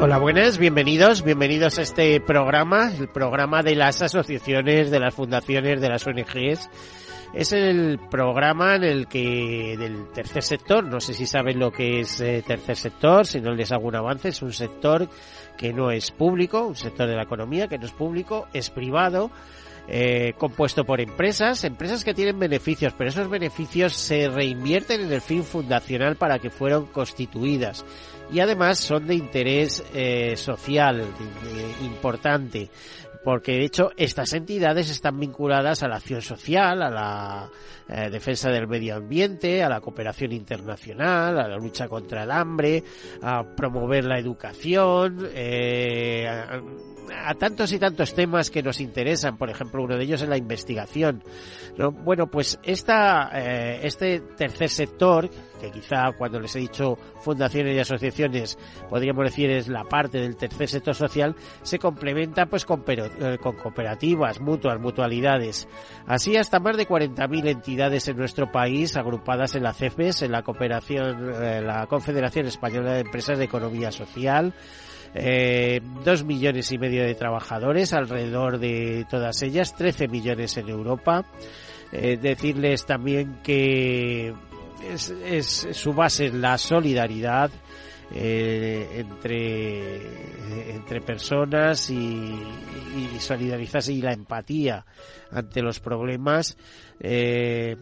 Hola, buenas, bienvenidos, bienvenidos a este programa, el programa de las asociaciones, de las fundaciones, de las ONGs. Es el programa en el que del tercer sector, no sé si saben lo que es eh, tercer sector, si no les hago un avance, es un sector que no es público, un sector de la economía que no es público, es privado, eh, compuesto por empresas, empresas que tienen beneficios, pero esos beneficios se reinvierten en el fin fundacional para que fueron constituidas. Y además son de interés eh, social importante porque de hecho estas entidades están vinculadas a la acción social, a la eh, defensa del medio ambiente, a la cooperación internacional, a la lucha contra el hambre, a promover la educación, eh, a, tantos y tantos temas que nos interesan, por ejemplo, uno de ellos es la investigación. Bueno, pues esta, eh, este tercer sector, que quizá cuando les he dicho fundaciones y asociaciones, podríamos decir es la parte del tercer sector social, se complementa pues con, eh, con cooperativas, mutuas, mutualidades. Así hasta más de 40.000 entidades en nuestro país agrupadas en la CEFES, en la cooperación, eh, la Confederación Española de Empresas de Economía Social, eh, dos millones y medio de trabajadores alrededor de todas ellas, 13 millones en Europa. Eh, decirles también que es, su base es la solidaridad eh, entre, entre personas y, y, solidarizarse y la empatía ante los problemas. Eh,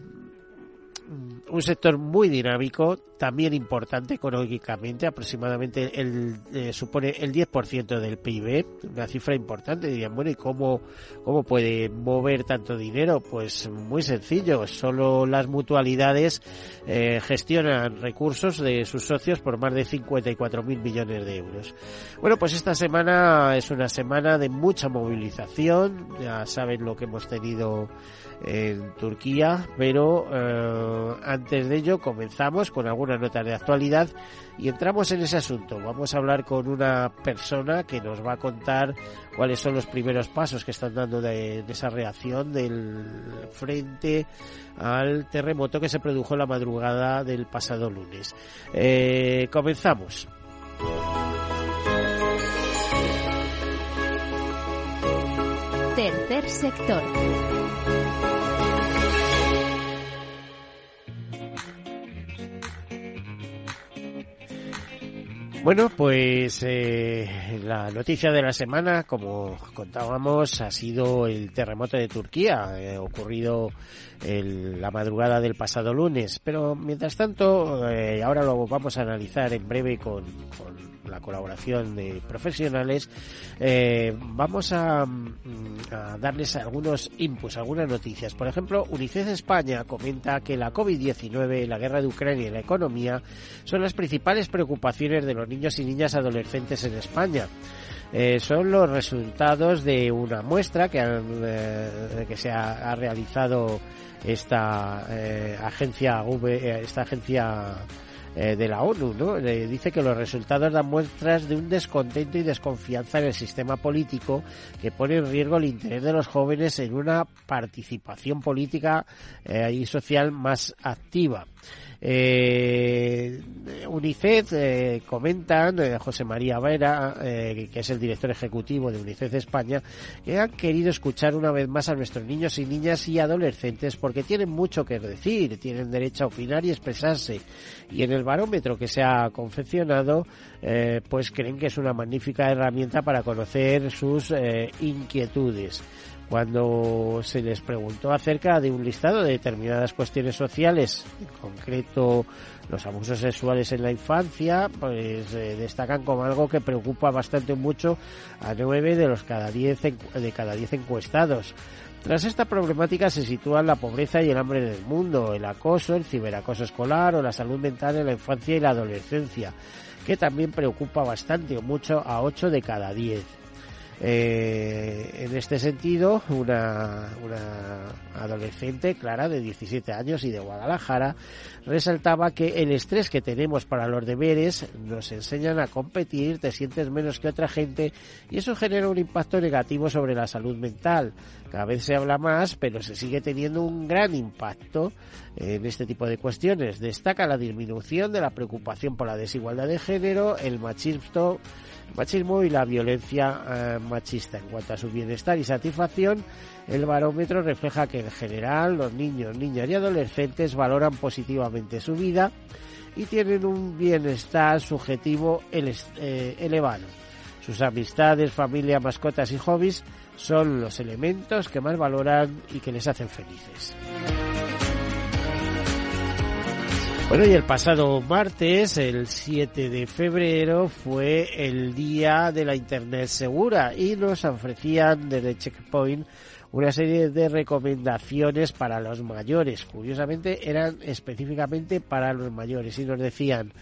un sector muy dinámico, también importante económicamente, aproximadamente el, eh, supone el 10% del PIB, una cifra importante. Dirían, bueno, ¿y cómo, cómo puede mover tanto dinero? Pues muy sencillo, solo las mutualidades eh, gestionan recursos de sus socios por más de 54 mil millones de euros. Bueno, pues esta semana es una semana de mucha movilización, ya saben lo que hemos tenido en Turquía, pero eh, antes de ello comenzamos con algunas notas de actualidad y entramos en ese asunto. Vamos a hablar con una persona que nos va a contar cuáles son los primeros pasos que están dando de, esa reacción del frente al terremoto que se produjo la madrugada del pasado lunes. Eh, comenzamos. Tercer sector. Bueno, pues eh, la noticia de la semana, como contábamos, ha sido el terremoto de Turquía, eh, ocurrido el, la madrugada del pasado lunes. Pero mientras tanto, eh, ahora lo vamos a analizar en breve con, con la colaboración de profesionales, eh, vamos a, mm, a, darles algunos inputs, algunas noticias. Por ejemplo, UNICEF España comenta que la COVID-19, la guerra de Ucrania y la economía son las principales preocupaciones de los niños y niñas adolescentes en España. Eh, son los resultados de una muestra que, han, eh, que se ha, realizado esta agencia v, esta agencia eh, de la ONU, ¿no? dice que los resultados dan muestras de un descontento y desconfianza en el sistema político que pone en riesgo el interés de los jóvenes en una participación política eh, y social más activa. Eh, UNICEF eh, comentan, eh, José María Vera, eh, que es el director ejecutivo de UNICEF España, que han querido escuchar una vez más a nuestros niños y niñas y adolescentes porque tienen mucho que decir, tienen derecho a opinar y expresarse. Y en el barómetro que se ha confeccionado, eh, pues creen que es una magnífica herramienta para conocer sus inquietudes cuando se les preguntó acerca de un listado de determinadas cuestiones sociales, en concreto los abusos sexuales en la infancia, pues eh, destacan como algo que preocupa bastante mucho a nueve de los cada diez de cada diez encuestados. Tras esta problemática se sitúan la pobreza y el hambre en el mundo, el acoso, el ciberacoso escolar o la salud mental en la infancia y la adolescencia, que también preocupa bastante o mucho a 8 de cada 10. Eh, en este sentido, una, una, adolescente, Clara, de 17 años y de Guadalajara, resaltaba que el estrés que tenemos para los deberes nos enseñan a competir, te sientes menos que otra gente y eso genera un impacto negativo sobre la salud mental. Cada vez se habla más, pero se sigue teniendo un gran impacto en este tipo de cuestiones. Destaca la disminución de la preocupación por la desigualdad de género, el machismo, machismo y la violencia eh, machista. En cuanto a su bienestar y satisfacción, el barómetro refleja que en general los niños, niñas y adolescentes valoran positivamente su vida y tienen un bienestar subjetivo eh, elevado. Sus amistades, familia, mascotas y hobbies son los elementos que más valoran y que les hacen felices. Bueno, y el pasado martes, el 7 de febrero, fue el día de la Internet segura y nos ofrecían desde Checkpoint una serie de recomendaciones para los mayores. Curiosamente, eran específicamente para los mayores y nos decían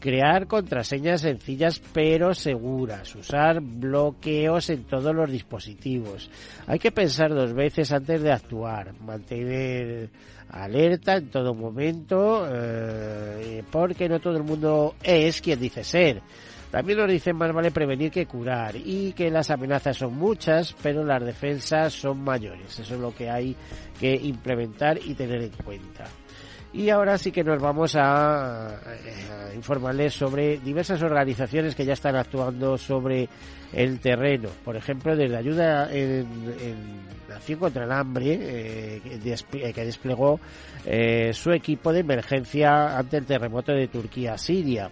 crear contraseñas sencillas pero seguras, usar bloqueos en todos los dispositivos. Hay que pensar dos veces antes de actuar, mantener alerta en todo momento, eh, porque no todo el mundo es quien dice ser. También nos dicen más vale prevenir que curar y que las amenazas son muchas, pero las defensas son mayores. Eso es lo que hay que implementar y tener en cuenta. Y ahora sí que nos vamos a, informarles sobre diversas organizaciones que ya están actuando sobre el terreno. Por ejemplo, desde ayuda en, Nación contra el Hambre, eh, que desplegó eh, su equipo de emergencia ante el terremoto de Turquía-Siria.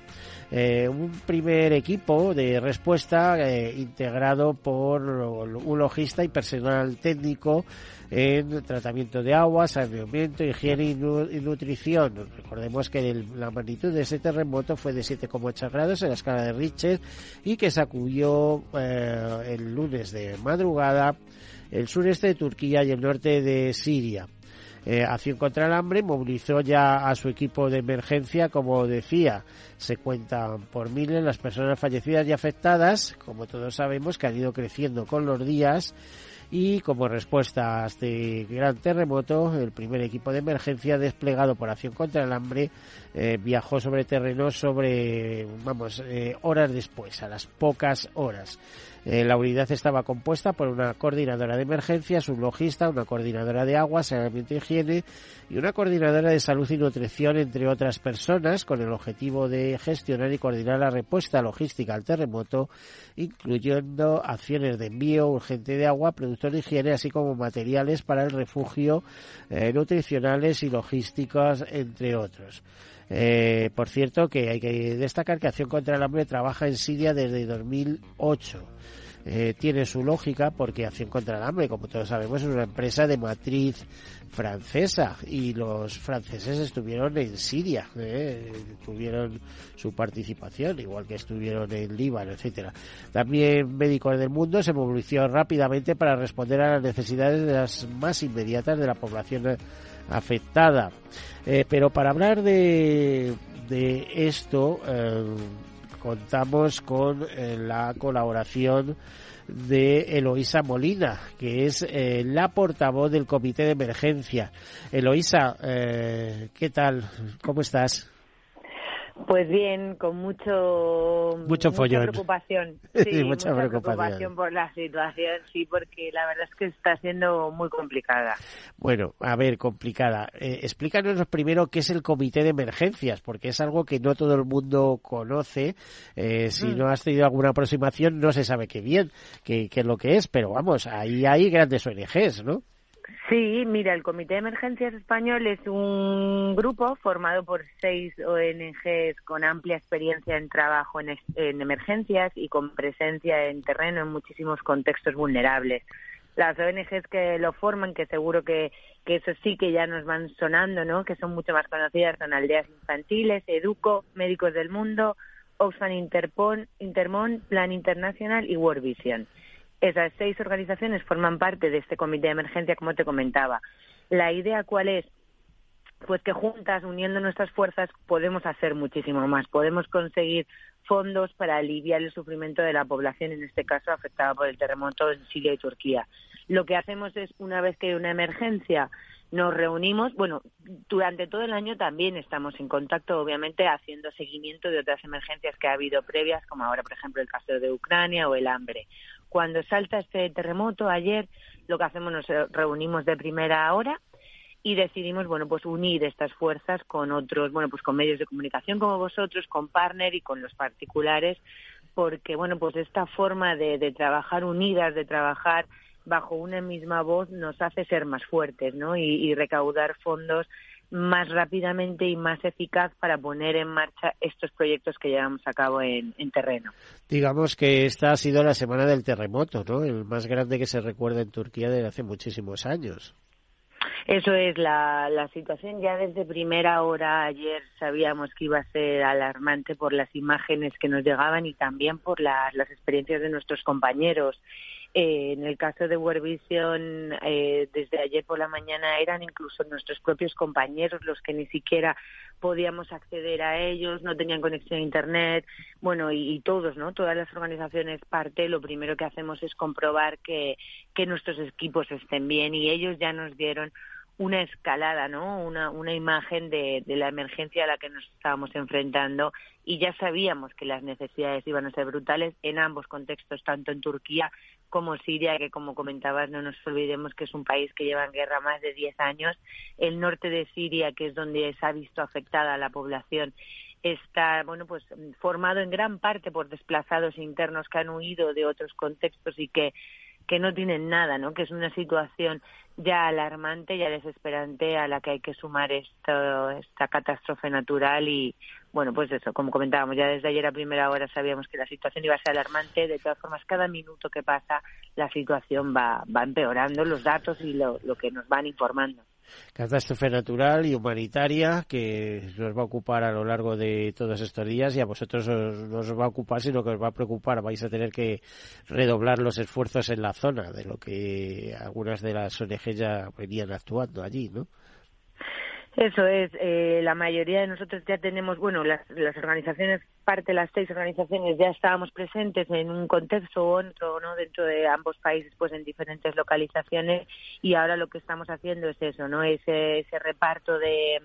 Eh, un primer equipo de respuesta integrado por un logista y personal técnico en tratamiento de agua, saneamiento, higiene y, nutrición. Recordemos que la magnitud de ese terremoto fue de 7,8 grados en la escala de Richter y que sacudió eh, el lunes de madrugada el sureste de Turquía y el norte de Siria. Eh, Acción contra el Hambre movilizó ya a su equipo de emergencia, como decía, se cuentan por miles las personas fallecidas y afectadas, como todos sabemos, que han ido creciendo con los días y como respuesta a este gran terremoto, el primer equipo de emergencia desplegado por Acción contra el Hambre eh, viajó sobre terreno sobre, vamos, eh, horas después, a las pocas horas. Eh, la unidad estaba compuesta por una coordinadora de emergencias, un logista, una coordinadora de agua, saneamiento y higiene y una coordinadora de salud y nutrición, entre otras personas, con el objetivo de gestionar y coordinar la respuesta logística al terremoto, incluyendo acciones de envío urgente de agua, productos de higiene, así como materiales para el refugio, eh, nutricionales y logísticos, entre otros. Eh, por cierto, que hay que destacar que Acción contra el Hambre trabaja en Siria desde 2008. Eh, tiene su lógica porque Acción contra el Hambre, como todos sabemos, es una empresa de matriz francesa y los franceses estuvieron en Siria, eh, tuvieron su participación, igual que estuvieron en Líbano, etcétera. También Médicos del Mundo se movilizó rápidamente para responder a las necesidades de las más inmediatas de la población afectada. Eh, pero para hablar de, de esto, eh, contamos con eh, la colaboración de Eloísa Molina, que es la portavoz del Comité de Emergencia. Eloísa, ¿qué tal? ¿Cómo estás? Pues bien, con mucho mucho mucha preocupación, sí, mucha, preocupación. por la situación, sí, porque la verdad es que está siendo muy complicada. Bueno, a ver, complicada. Eh, explícanos primero qué es el comité de emergencias, porque es algo que no todo el mundo conoce. Eh, si mm. no has tenido alguna aproximación, no se sabe qué bien qué, qué es lo que es, pero vamos, ahí hay grandes ONGs, ¿no? Sí, mira, el Comité de Emergencias Español es un grupo formado por seis ONGs con amplia experiencia en trabajo en, emergencias y con presencia en terreno en muchísimos contextos vulnerables. Las ONGs que lo forman, que seguro que, que eso sí que ya nos van sonando, ¿no? que son mucho más conocidas, son Aldeas Infantiles, Educo, Médicos del Mundo, Oxfam Interpon, Intermon, Plan Internacional y World Vision. Esas seis organizaciones forman parte de este comité de emergencia, como te comentaba. La idea cuál es? Pues que juntas, uniendo nuestras fuerzas, podemos hacer muchísimo más. Podemos conseguir fondos para aliviar el sufrimiento de la población, en este caso afectada por el terremoto en Siria y Turquía. Lo que hacemos es, una vez que hay una emergencia, nos reunimos, bueno, durante todo el año también estamos en contacto, obviamente, haciendo seguimiento de otras emergencias que ha habido previas, como ahora, por ejemplo, el caso de Ucrania o el hambre. Cuando salta este terremoto, ayer, lo que hacemos nos reunimos de primera hora y decidimos, bueno, pues unir estas fuerzas con otros, bueno, pues con medios de comunicación como vosotros, con partner y con los particulares, porque, bueno, pues esta forma de, de trabajar unidas, de trabajar bajo una misma voz nos hace ser más fuertes ¿no? y, recaudar fondos más rápidamente y más eficaz para poner en marcha estos proyectos que llevamos a cabo en, terreno. Digamos que esta ha sido la semana del terremoto, ¿no? El más grande que se recuerda en Turquía desde hace muchísimos años. Eso es, la, la situación ya desde primera hora ayer sabíamos que iba a ser alarmante por las imágenes que nos llegaban y también por las, las experiencias de nuestros compañeros. Eh, en el caso de World Vision, eh, desde ayer por la mañana eran incluso nuestros propios compañeros los que ni siquiera podíamos acceder a ellos, no tenían conexión a Internet, bueno, y, todos, ¿no? Todas las organizaciones parte, lo primero que hacemos es comprobar que, que nuestros equipos estén bien y ellos ya nos dieron una escalada, ¿no? Una, una imagen de, de, la emergencia a la que nos estábamos enfrentando y ya sabíamos que las necesidades iban a ser brutales en ambos contextos, tanto en Turquía como Siria, que como comentabas, no nos olvidemos que es un país que lleva en guerra más de 10 años. El norte de Siria, que es donde se ha visto afectada la población, está bueno pues formado en gran parte por desplazados internos que han huido de otros contextos y que que no tienen nada, ¿no? Que es una situación ya alarmante, ya desesperante a la que hay que sumar esto, esta catástrofe natural y, bueno, pues eso, como comentábamos, ya desde ayer a primera hora sabíamos que la situación iba a ser alarmante. De todas formas, cada minuto que pasa, la situación va, va empeorando, los datos y lo, lo que nos van informando catástrofe natural y humanitaria que nos va a ocupar a lo largo de todos estos días y a vosotros no os va a ocupar, sino que os va a preocupar. Vais a tener que redoblar los esfuerzos en la zona, de lo que algunas de las ONG ya venían actuando allí, ¿no? Eso es, eh, la mayoría de nosotros ya tenemos, bueno, las, las organizaciones, parte de las seis organizaciones ya estábamos presentes en un contexto u otro, ¿no? Dentro de ambos países, pues en diferentes localizaciones y ahora lo que estamos haciendo es eso, ¿no? Ese, ese reparto de,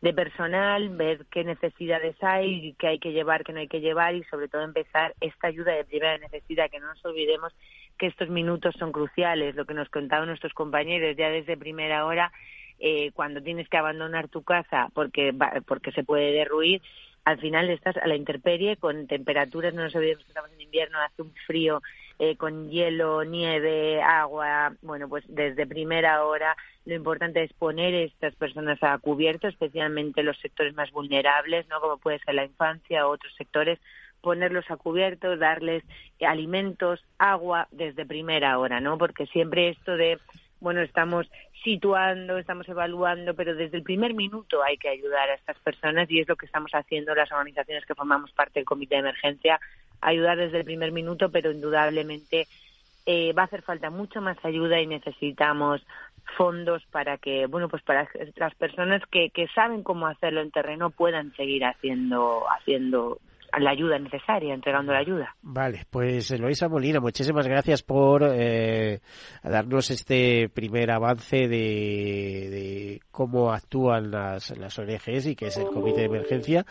de personal, ver qué necesidades hay, qué hay que llevar, qué no hay que llevar y sobre todo empezar esta ayuda de primera necesidad, que no nos olvidemos que estos minutos son cruciales, lo que nos contaban nuestros compañeros ya desde primera hora eh, cuando tienes que abandonar tu casa porque, porque se puede derruir, al final estás a la intemperie con temperaturas, no nos olvidemos que en invierno, hace un frío eh, con hielo, nieve, agua, bueno, pues desde primera hora lo importante es poner estas personas a cubierto, especialmente los sectores más vulnerables, ¿no? Como puede ser la infancia o otros sectores, ponerlos a cubierto, darles alimentos, agua desde primera hora, ¿no? Porque siempre esto de bueno, estamos situando, estamos evaluando, pero desde el primer minuto hay que ayudar a estas personas y es lo que estamos haciendo las organizaciones que formamos parte del comité de emergencia, ayudar desde el primer minuto, pero indudablemente eh, va a hacer falta mucho más ayuda y necesitamos fondos para que, bueno, pues para las personas que, que saben cómo hacerlo en terreno puedan seguir haciendo, haciendo la ayuda necesaria, entregando la ayuda. Vale, pues Eloisa Molina, muchísimas gracias por eh, darnos este primer avance de, cómo actúan las, las ONGs y que es el Comité de Emergencia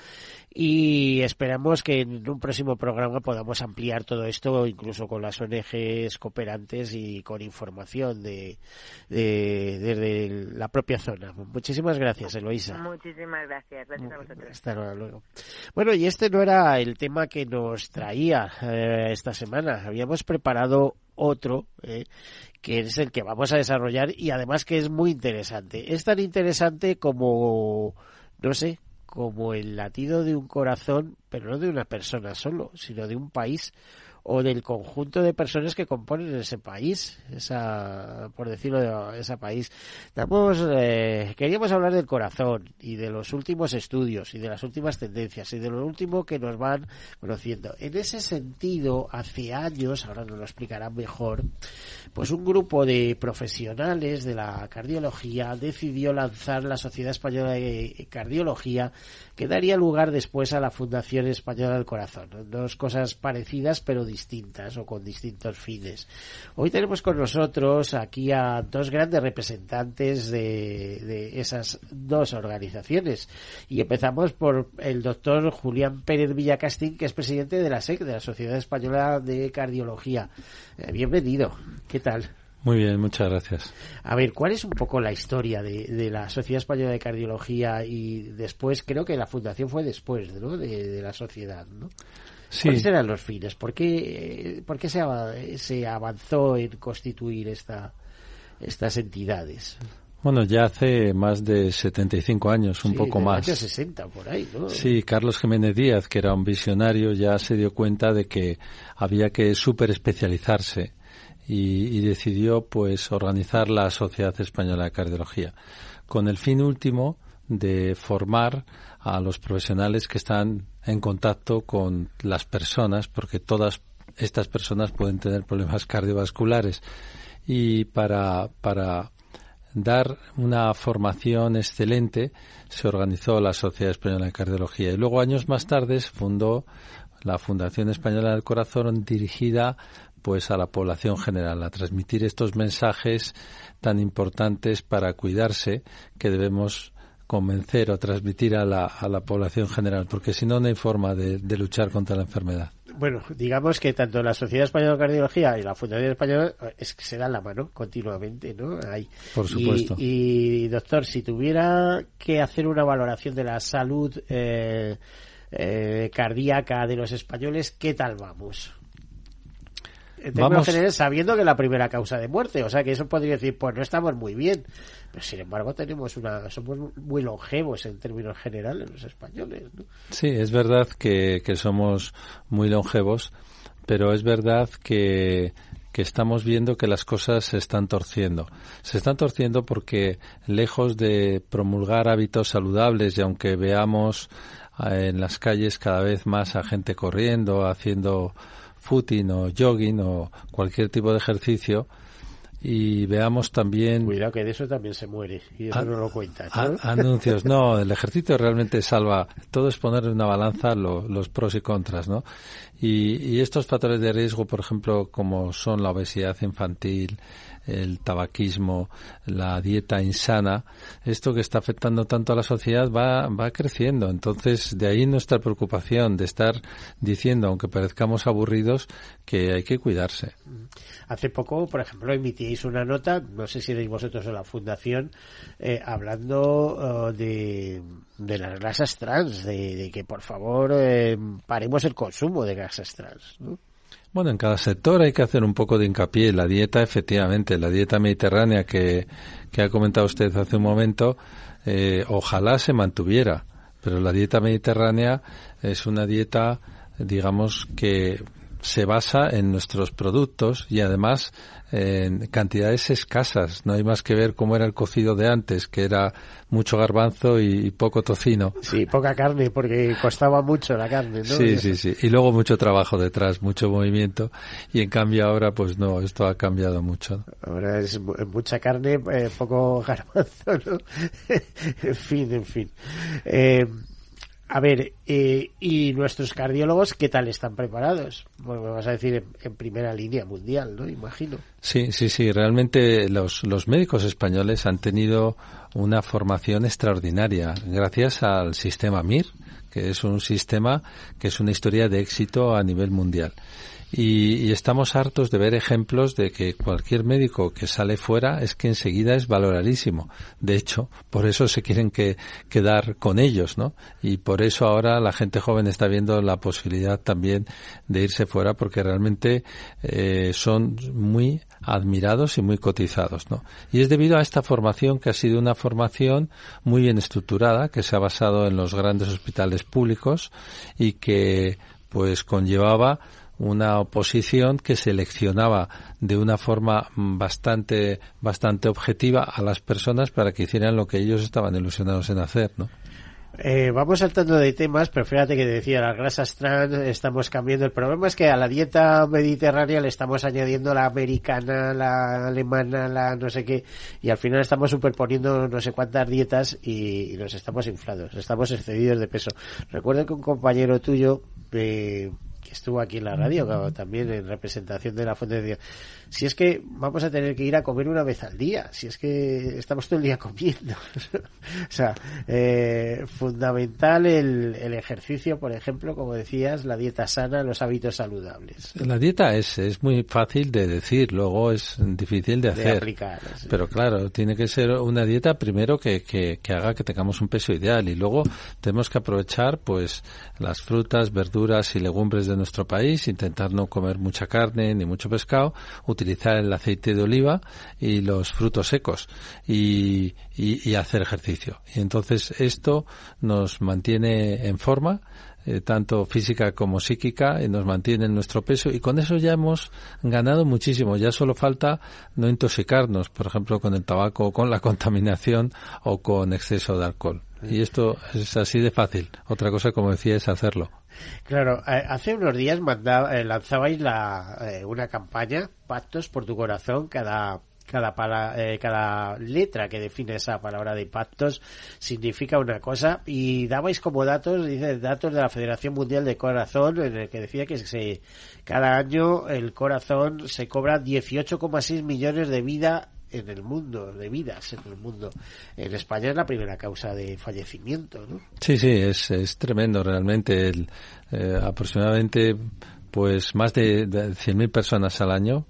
y esperamos que en un próximo programa podamos ampliar todo esto incluso con las ONGs cooperantes y con información de, de desde la propia zona. Muchísimas gracias, Eloisa. Muchísimas gracias. Gracias a vosotros. Hasta luego. Bueno, y este no era el tema que nos traía eh, esta semana. Habíamos preparado otro, eh, que es el que vamos a desarrollar y además que es muy interesante. Es tan interesante como, no sé, como el latido de un corazón, pero no de una persona solo, sino de un país o del conjunto de personas que componen ese país, esa, por decirlo, ese país. Damos, eh, queríamos hablar del corazón y de los últimos estudios y de las últimas tendencias y de lo último que nos van conociendo. En ese sentido, hace años, ahora nos lo explicarán mejor, pues un grupo de profesionales de la cardiología decidió lanzar la Sociedad Española de Cardiología que daría lugar después a la Fundación Española del Corazón. Dos cosas parecidas pero distintas o con distintos fines. Hoy tenemos con nosotros aquí a dos grandes representantes de, de esas dos organizaciones y empezamos por el doctor Julián Pérez Villacastín que es presidente de la SEC, de la Sociedad Española de Cardiología. Eh, bienvenido. ¿Qué tal? Muy bien, muchas gracias. A ver, ¿cuál es un poco la historia de, la Sociedad Española de Cardiología y después, creo que la fundación fue después ¿no? de, la sociedad, ¿no? Sí. ¿Cuáles eran los fines? ¿Por qué, por qué se, se avanzó en constituir esta, estas entidades? Bueno, ya hace más de 75 años, un poco más. 60 por ahí, ¿no? Sí, Carlos Jiménez Díaz, que era un visionario, ya se dio cuenta de que había que super especializarse y, decidió pues organizar la Sociedad Española de Cardiología con el fin último de formar a los profesionales que están en contacto con las personas porque todas estas personas pueden tener problemas cardiovasculares. Y para para dar una formación excelente se organizó la Sociedad Española de Cardiología. Y luego años más tarde se fundó la Fundación Española del Corazón dirigida pues a la población general, a transmitir estos mensajes tan importantes para cuidarse que debemos convencer o transmitir a la, a la población general, porque si no, no hay forma de, luchar contra la enfermedad. Bueno, digamos que tanto la Sociedad Española de Cardiología y la Fundación Española es que se dan la mano continuamente, ¿no? Ahí. Por supuesto. Y, doctor, si tuviera que hacer una valoración de la salud eh, eh, cardíaca de los españoles, ¿qué tal vamos? Vamos... sabiendo que es la primera causa de muerte, o sea que eso podría decir, pues no estamos muy bien, pero sin embargo tenemos una, somos muy longevos en términos generales los españoles. Sí, es verdad que, que somos muy longevos, pero es verdad que que estamos viendo que las cosas se están torciendo. Se están torciendo porque lejos de promulgar hábitos saludables y aunque veamos eh, en las calles cada vez más a gente corriendo, haciendo footing o jogging o cualquier tipo de ejercicio y veamos también cuidado que de eso también se muere y eso no lo cuentas anuncios. No el ejercicio realmente salva. Todo es poner en una balanza los pros y contras no y, y estos factores de riesgo por ejemplo como son la obesidad infantil el tabaquismo, la dieta insana, esto que está afectando tanto a la sociedad va, va creciendo. Entonces, de ahí nuestra preocupación de estar diciendo, aunque parezcamos aburridos, que hay que cuidarse. Hace poco, por ejemplo, emitíais una nota, no sé si erais vosotros o la Fundación, eh, hablando oh, de, de las grasas trans, de, que por favor eh, paremos el consumo de grasas trans. ¿no? Bueno, en cada sector hay que hacer un poco de hincapié. La dieta, efectivamente, la dieta mediterránea que, que ha comentado usted hace un momento, eh, ojalá se mantuviera. Pero la dieta mediterránea es una dieta, digamos, que se basa en nuestros productos y además en cantidades escasas. No hay más que ver cómo era el cocido de antes, que era mucho garbanzo y, poco tocino. Sí, poca carne, porque costaba mucho la carne, ¿no? Sí, sí, sí. Y luego mucho trabajo detrás, mucho movimiento. Y en cambio ahora, pues no, esto ha cambiado mucho. Ahora es mucha carne, eh, poco garbanzo, ¿no? en fin, en fin. Eh, a ver, eh, ¿y nuestros cardiólogos qué tal están preparados? Bueno, me vas a decir en, primera línea mundial, ¿no? Imagino. Sí, sí, sí. Realmente los, los médicos españoles han tenido una formación extraordinaria gracias al sistema MIR, que es un sistema que es una historia de éxito a nivel mundial. Y, estamos hartos de ver ejemplos de que cualquier médico que sale fuera es que enseguida es valoradísimo. De hecho, por eso se quieren que, quedar con ellos, ¿no? Y por eso ahora la gente joven está viendo la posibilidad también de irse fuera porque realmente eh, son muy admirados y muy cotizados, ¿no? Y es debido a esta formación que ha sido una formación muy bien estructurada, que se ha basado en los grandes hospitales públicos y que pues conllevaba una oposición que seleccionaba de una forma bastante bastante objetiva a las personas para que hicieran lo que ellos estaban ilusionados en hacer, ¿no? Eh, vamos saltando de temas, pero fíjate que decía las grasas trans, estamos cambiando. El problema es que a la dieta mediterránea le estamos añadiendo la americana, la alemana, la no sé qué, y al final estamos superponiendo no sé cuántas dietas y, nos estamos inflados, estamos excedidos de peso. Recuerdo que un compañero tuyo, eh, que estuvo aquí en la radio también en representación de la Fuente de Dios. Si es que vamos a tener que ir a comer una vez al día, si es que estamos todo el día comiendo. o sea, eh, fundamental el, el, ejercicio, por ejemplo, como decías, la dieta sana, los hábitos saludables. La dieta es, es muy fácil de decir, luego es difícil de hacer. aplicar, Pero claro, tiene que ser una dieta primero que, que, que haga que tengamos un peso ideal y luego tenemos que aprovechar pues las frutas, verduras y legumbres de nuestro país, intentar no comer mucha carne ni mucho pescado, utilizar el aceite de oliva y los frutos secos y, y, hacer ejercicio. Y entonces esto nos mantiene en forma eh, tanto física como psíquica, y nos mantiene en nuestro peso y con eso ya hemos ganado muchísimo. Ya solo falta no intoxicarnos, por ejemplo, con el tabaco, con la contaminación o con exceso de alcohol. Y esto es así de fácil. Otra cosa, como decía, es hacerlo. Claro, eh, hace unos días mandaba, eh, lanzabais la, eh, una campaña, Pactos por tu corazón, cada cada, cada letra que define esa palabra de pactos significa una cosa y dabais como datos, dice datos de la Federación Mundial de Corazón en el que decía que se, cada año el corazón se cobra 18,6 millones de vida en el mundo, de vidas en el mundo. En España es la primera causa de fallecimiento, ¿no? Sí, sí, es, es tremendo realmente. El, eh, aproximadamente pues más de, de 100.000 personas al año,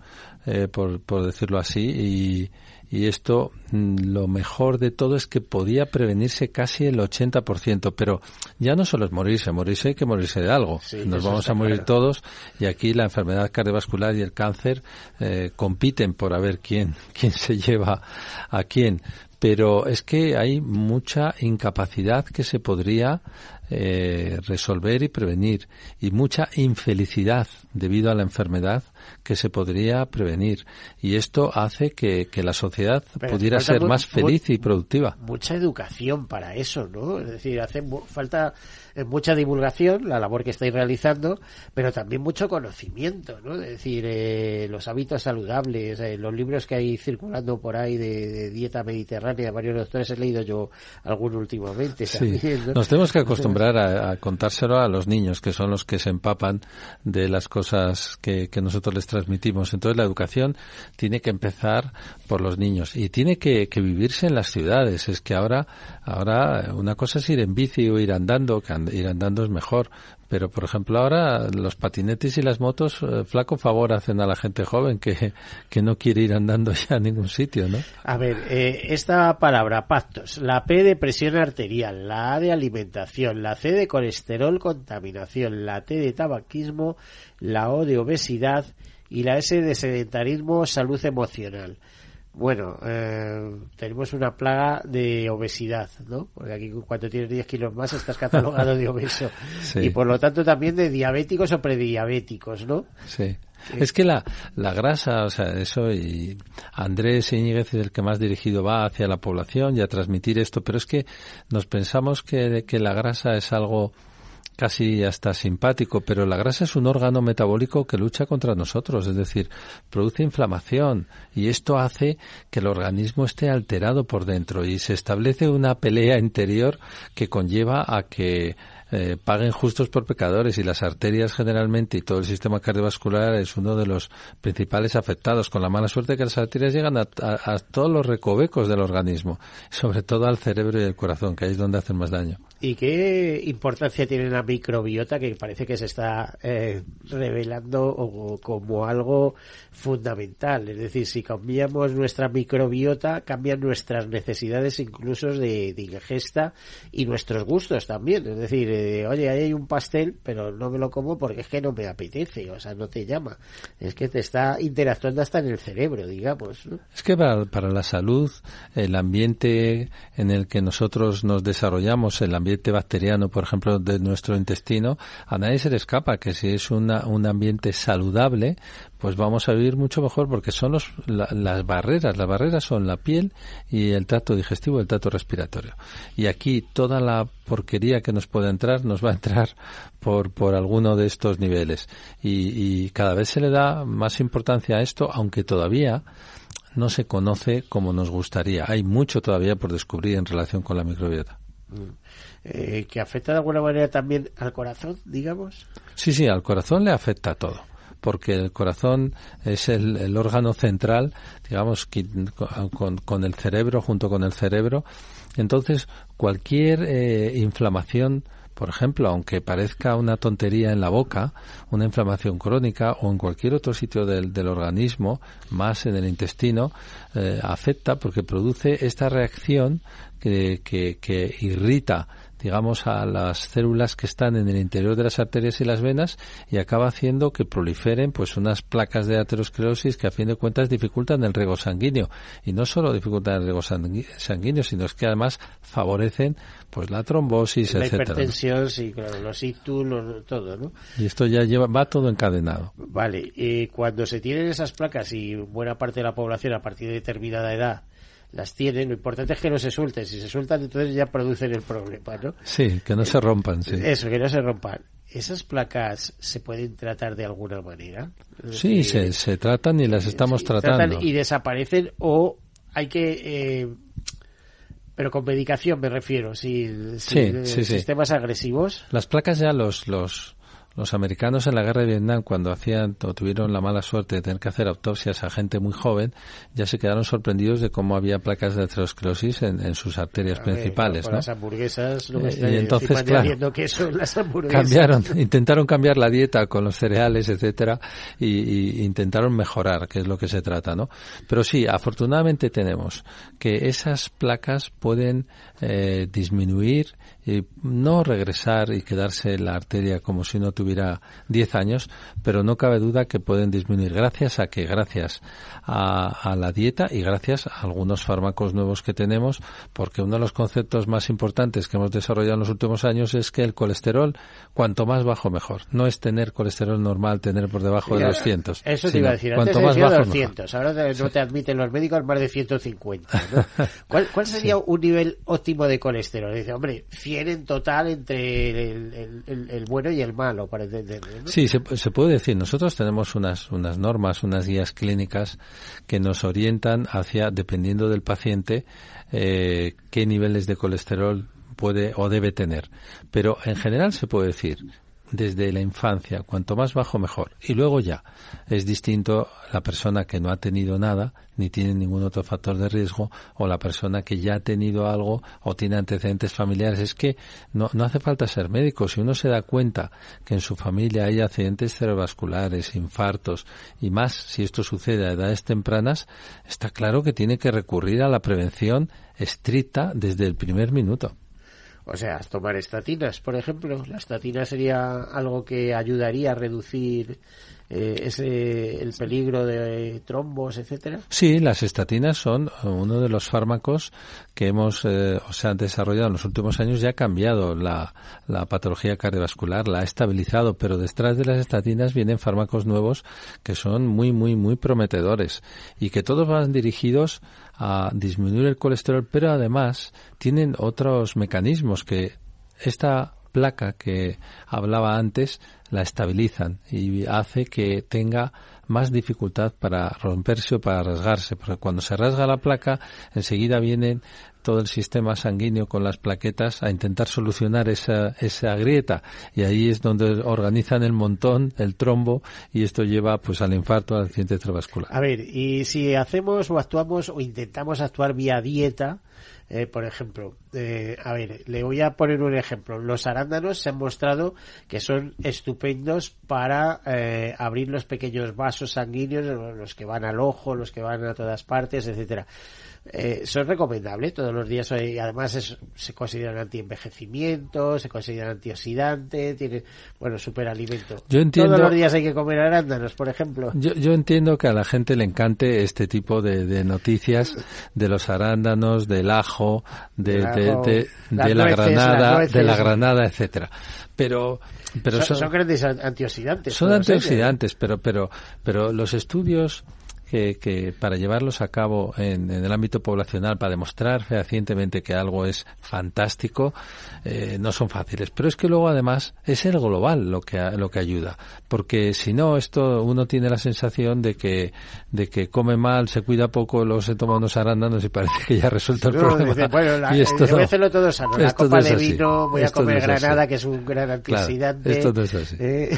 eh, por, por decirlo así, y y esto mm, lo mejor de todo es que podía prevenirse casi el 80%, pero ya no solo es morirse, morirse hay que morirse de algo. Nos vamos a morir todos y aquí la enfermedad cardiovascular y el cáncer eh, compiten por a ver quién, quién se lleva a quién. Pero es que hay mucha incapacidad que se podría eh, resolver y prevenir y mucha infelicidad debido a la enfermedad que se podría prevenir y esto hace que, que la sociedad pudiera ser más feliz y productiva. Mucha educación para eso, ¿no? Es decir, hace falta eh, mucha divulgación, la labor que estáis realizando, pero también mucho conocimiento, ¿no? Es decir, eh, los hábitos saludables, eh, los libros que hay circulando por ahí de, dieta mediterránea, varios doctores he leído yo alguno últimamente también, Nos tenemos que acostumbrar a, a, contárselo a los niños, que son los que se empapan de las cosas que, que nosotros les transmitimos. Entonces la educación tiene que empezar por los niños y tiene que, que vivirse en las ciudades. Es que ahora, ahora una cosa es ir en bici o ir andando, que ir andando es mejor, pero, por ejemplo, ahora los patinetes y las motos, eh, flaco favor hacen a la gente joven que, que no quiere ir andando ya a ningún sitio, ¿no? A ver, eh, esta palabra, pactos, la P de presión arterial, la A de alimentación, la C de colesterol, contaminación, la T de tabaquismo, la O de obesidad y la S de sedentarismo, salud emocional. Bueno, eh, tenemos una plaga de obesidad, ¿no? Porque aquí cuando tienes 10 kilos más estás catalogado de obeso. Y por lo tanto también de diabéticos o prediabéticos, ¿no? Sí. Es que la, la grasa, o sea, eso y Andrés Iñiguez es el que más dirigido va hacia la población y a transmitir esto, pero es que nos pensamos que, que la grasa es algo casi hasta simpático, pero la grasa es un órgano metabólico que lucha contra nosotros, es decir, produce inflamación y esto hace que el organismo esté alterado por dentro y se establece una pelea interior que conlleva a que eh, paguen justos por pecadores y las arterias generalmente y todo el sistema cardiovascular es uno de los principales afectados, con la mala suerte que las arterias llegan a, todos los recovecos del organismo, sobre todo al cerebro y al corazón, que ahí es donde hacen más daño. ¿Y qué importancia tiene la microbiota que parece que se está eh, revelando como algo fundamental? Es decir, si cambiamos nuestra microbiota, cambian nuestras necesidades incluso de, de ingesta y nuestros gustos también. Es decir, oye, ahí hay un pastel, pero no me lo como porque es que no me apetece, o sea, no te llama. Es que te está interactuando hasta en el cerebro, digamos. Es que para, para la salud, el ambiente en el que nosotros nos desarrollamos, el ambiente bacteriano, por ejemplo, de nuestro intestino, a nadie se le escapa que si es un ambiente saludable, pues vamos a vivir mucho mejor porque son los, las barreras. Las barreras son la piel y el tracto digestivo, el tracto respiratorio. Y aquí toda la porquería que nos puede entrar nos va a entrar por, por alguno de estos niveles. Y, y cada vez se le da más importancia a esto, aunque todavía no se conoce como nos gustaría. Hay mucho todavía por descubrir en relación con la microbiota. Mm. Eh, que afecta de alguna manera también al corazón, digamos. Sí, sí, al corazón le afecta todo porque el corazón es el, órgano central, digamos, con, con, el cerebro, junto con el cerebro. Entonces, cualquier eh, inflamación por ejemplo, aunque parezca una tontería en la boca, una inflamación crónica o en cualquier otro sitio del, del organismo, más en el intestino, eh, afecta porque produce esta reacción que, que, que irrita digamos, a las células que están en el interior de las arterias y las venas y acaba haciendo que proliferen pues unas placas de aterosclerosis que a fin de cuentas dificultan el riego sanguíneo. Y no solo dificultan el riego sanguíneo sino es que además favorecen pues la trombosis la etcétera hipertensión sí claro los ictus todo no y esto ya lleva va todo encadenado. Vale y cuando se tienen esas placas y buena parte de la población a partir de determinada edad las tienen, lo importante es que no se suelten. Si se sueltan, entonces ya producen el problema, ¿no? Sí, que no se rompan, sí. Eso, que no se rompan. ¿Esas placas se pueden tratar de alguna manera? Sí, se, se tratan y las estamos tratando. y desaparecen o hay que... Eh, pero con medicación me refiero, si, sí, sí, sistemas agresivos. Las placas ya los, los, los americanos en la guerra de Vietnam, cuando hacían o tuvieron la mala suerte de tener que hacer autopsias a gente muy joven, ya se quedaron sorprendidos de cómo había placas de aterosclerosis en, sus arterias principales. ¿no? Las hamburguesas, lo que eh, y entonces, claro, que son las hamburguesas. Cambiaron, intentaron cambiar la dieta con los cereales, etcétera, y, intentaron mejorar, que es lo que se trata, ¿no? Pero sí, afortunadamente tenemos que esas placas pueden eh, disminuir y no regresar y quedarse en la arteria como si no tuviera 10 años, pero no cabe duda que pueden disminuir gracias a que, gracias a, la dieta y gracias a algunos fármacos nuevos que tenemos, porque uno de los conceptos más importantes que hemos desarrollado en los últimos años es que el colesterol, cuanto más bajo mejor. No es tener colesterol normal, tener por debajo de 200. Eso te iba a decir, cuanto más bajo 200, ahora no te admiten los médicos más de 150. ¿Cuál, ¿Cuál, sería un nivel óptimo de colesterol? Dice, hombre, 100 total entre el, bueno y el malo, Sí, se, puede decir. Nosotros tenemos unas, unas normas, unas guías clínicas que nos orientan hacia, dependiendo del paciente, eh, qué niveles de colesterol puede o debe tener. Pero en general se puede decir desde la infancia, cuanto más bajo mejor. Y luego ya es distinto la persona que no ha tenido nada, ni tiene ningún otro factor de riesgo, o la persona que ya ha tenido algo o tiene antecedentes familiares. Es que no, no hace falta ser médico. Si uno se da cuenta que en su familia hay accidentes cerebrovasculares, infartos y más, si esto sucede a edades tempranas, está claro que tiene que recurrir a la prevención estricta desde el primer minuto. O sea, tomar estatinas, por ejemplo. La estatina sería algo que ayudaría a reducir eh, el peligro de trombos, etcétera. Sí, las estatinas son uno de los fármacos que hemos, eh, o sea, desarrollado en los últimos años ya ha cambiado la, la patología cardiovascular, la ha estabilizado, pero detrás de las estatinas vienen fármacos nuevos que son muy, muy, muy prometedores y que todos van dirigidos a disminuir el colesterol, pero además tienen otros mecanismos que esta placa que hablaba antes la estabilizan y hace que tenga más dificultad para romperse o para rasgarse, porque cuando se rasga la placa, enseguida viene todo el sistema sanguíneo con las plaquetas a intentar solucionar esa, esa grieta y ahí es donde organizan el montón, el trombo y esto lleva pues al infarto, al accidente cerebrovascular. A ver, y si hacemos o actuamos o intentamos actuar vía dieta, Eh, por ejemplo, eh, a ver, le voy a poner un ejemplo. Los arándanos se han mostrado que son estupendos para eh, abrir los pequeños vasos sanguíneos, los que van al ojo, los que van a todas partes, etcétera eh, son recomendables todos los días y además se consideran anti-envejecimiento, se consideran antioxidantes, tienen, bueno, superalimento. Yo entiendo, todos los días hay que comer arándanos, por ejemplo. Yo, yo entiendo que a la gente le encante este tipo de, de noticias de los arándanos, del ajo, de, de, de, la granada, de la granada, etcétera. Pero pero son, son, grandes antioxidantes. Son antioxidantes, pero pero pero los estudios que, que para llevarlos a cabo en, en, el ámbito poblacional, para demostrar fehacientemente que algo es fantástico, eh, no son fáciles. Pero es que luego además es el global lo que, lo que ayuda. Porque si no, esto uno tiene la sensación de que, de que come mal, se cuida poco, luego se toma unos arándanos y parece que ya ha resuelto el problema. Dice, bueno, la, y esto no, hacerlo todo sano. La copa de vino, voy a comer granada, que es un gran antioxidante. Claro, esto no es así. Eh,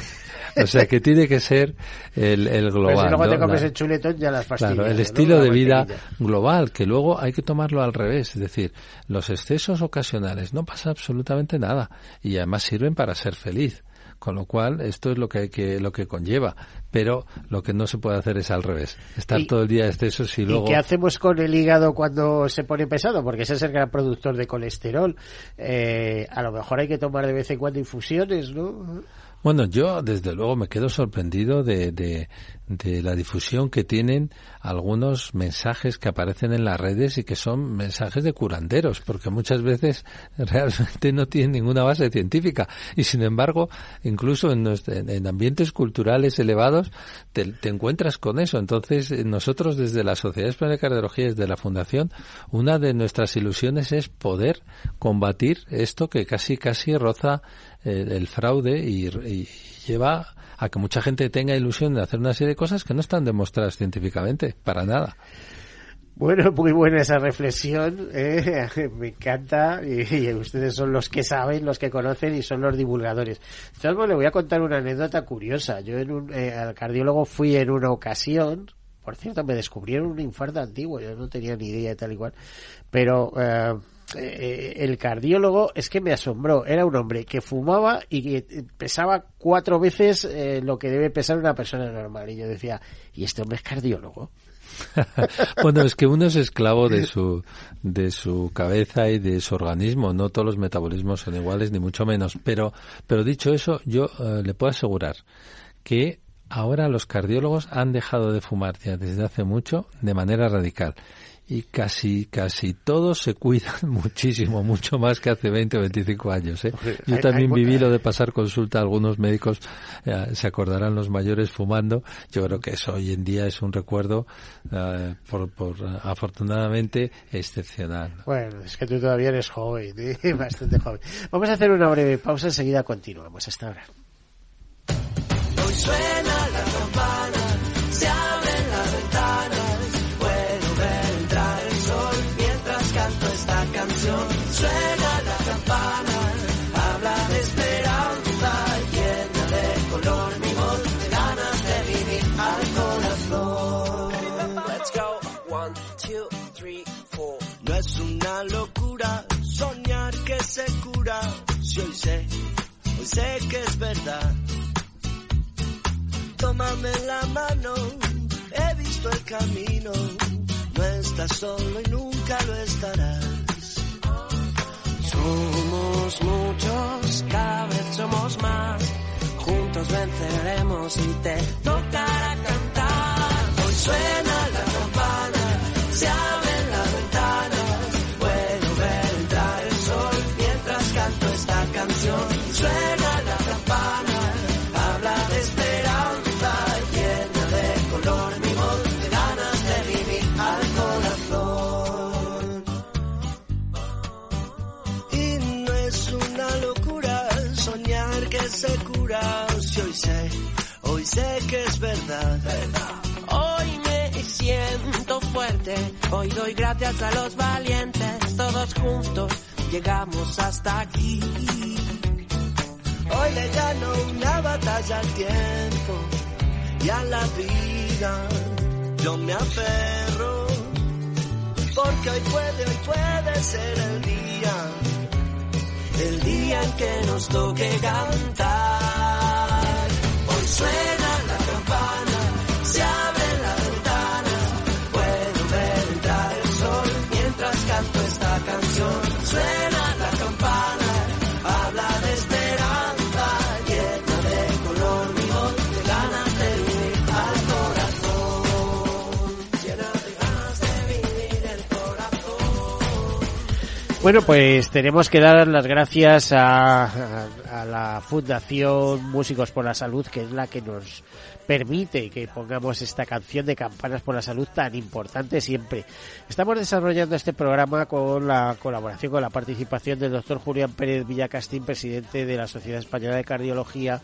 o sea que tiene que ser el, el global. Pero si luego ¿no? te comes la, el chuletón ya las pastillas. Claro, el estilo ¿no? de vida global, que luego hay que tomarlo al revés. Es decir, los excesos ocasionales no pasa absolutamente nada y además sirven para ser feliz. Con lo cual, esto es lo que, que, lo que conlleva. Pero lo que no se puede hacer es al revés. Estar y, todo el día de excesos y luego... ¿Y qué hacemos con el hígado cuando se pone pesado? Porque ese es el gran productor de colesterol. Eh, a lo mejor hay que tomar de vez en cuando infusiones, ¿no? Bueno, yo desde luego me quedo sorprendido de, de, de, la difusión que tienen algunos mensajes que aparecen en las redes y que son mensajes de curanderos, porque muchas veces realmente no tienen ninguna base científica y sin embargo, incluso en, en ambientes culturales elevados te, encuentras con eso. Entonces, nosotros desde la Sociedad Española de Cardiología, desde la Fundación, una de nuestras ilusiones es poder combatir esto que casi casi roza el, el fraude y, y, lleva a que mucha gente tenga ilusión de hacer una serie de cosas que no están demostradas científicamente, para nada. Bueno, muy buena esa reflexión, eh, me encanta y, y, ustedes son los que saben, los que conocen y son los divulgadores. Entonces, le voy a contar una anécdota curiosa. Yo en un, eh, al cardiólogo fui en una ocasión, por cierto, me descubrieron un infarto antiguo, yo no tenía ni idea de tal y cual, pero eh, eh, el cardiólogo es que me asombró. Era un hombre que fumaba y que pesaba cuatro veces eh, lo que debe pesar una persona normal. Y yo decía, ¿y este hombre es cardiólogo? bueno, es que uno es esclavo de su, de su cabeza y de su organismo. No todos los metabolismos son iguales, ni mucho menos. Pero, pero dicho eso, yo eh, le puedo asegurar que ahora los cardiólogos han dejado de fumar ya desde hace mucho de manera radical y casi casi todos se cuidan muchísimo, mucho más que hace 20 o 25 años. ¿eh? Yo también viví lo de pasar consulta a algunos médicos, eh, se acordarán los mayores fumando. Yo creo que eso hoy en día es un recuerdo, eh, por, por afortunadamente, excepcional. Bueno, es que tú todavía eres joven, ¿eh? bastante joven. Vamos a hacer una breve pausa, enseguida continuamos. Hasta ahora. Hoy suena la sé que es verdad. Tómame la mano, he visto el camino, no estás solo y nunca lo estarás. Somos muchos, cada vez somos más. Juntos venceremos y te tocará cantar. Hoy suena la campana, se abren se. Si hoy sé, hoy sé que es verdad. verdad. Hoy me siento fuerte, hoy doy gracias a los valientes, todos juntos llegamos hasta aquí. Hoy le gano una batalla al tiempo y a la vida. Yo me aferro porque hoy puede, hoy puede ser el día, el día en que nos toque cantar. Hoy suena Bueno, pues tenemos que dar las gracias a, a- la Fundación Músicos por la Salud, que es la que nos permite que pongamos esta canción de Campanas por la Salud tan importante siempre. Estamos desarrollando este programa con la colaboración, con la participación del doctor Julián Pérez Villacastín, presidente de la Sociedad Española de Cardiología,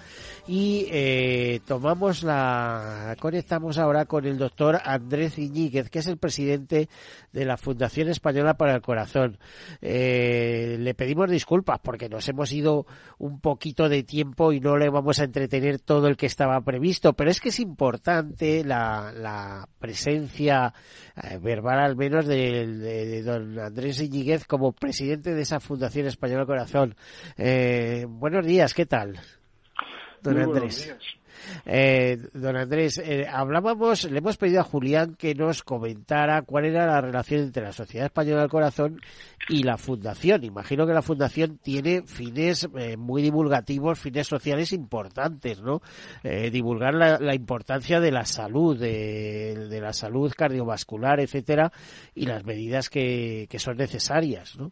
y eh, tomamos la, conectamos ahora con el doctor Andrés Iñiguez, que es el presidente de la Fundación Española para el Corazón. Eh, le pedimos disculpas porque nos hemos ido un poquito de tiempo y no le vamos a entretener todo el que estaba previsto, pero es que es importante la, la presencia eh, verbal al menos de, de- de don Andrés Iñiguez como presidente de esa Fundación Española Corazón. Eh, buenos días, ¿qué tal? Don Muy buenos Andrés. días. Eh, don Andrés, eh, hablábamos, le hemos pedido a Julián que nos comentara cuál era la relación entre la Sociedad Española del Corazón y la Fundación. Imagino que la Fundación tiene fines eh, muy divulgativos, fines sociales importantes, ¿no? Eh, divulgar la, la importancia de la salud, de, la salud cardiovascular, etcétera, y las medidas que, que son necesarias, ¿no?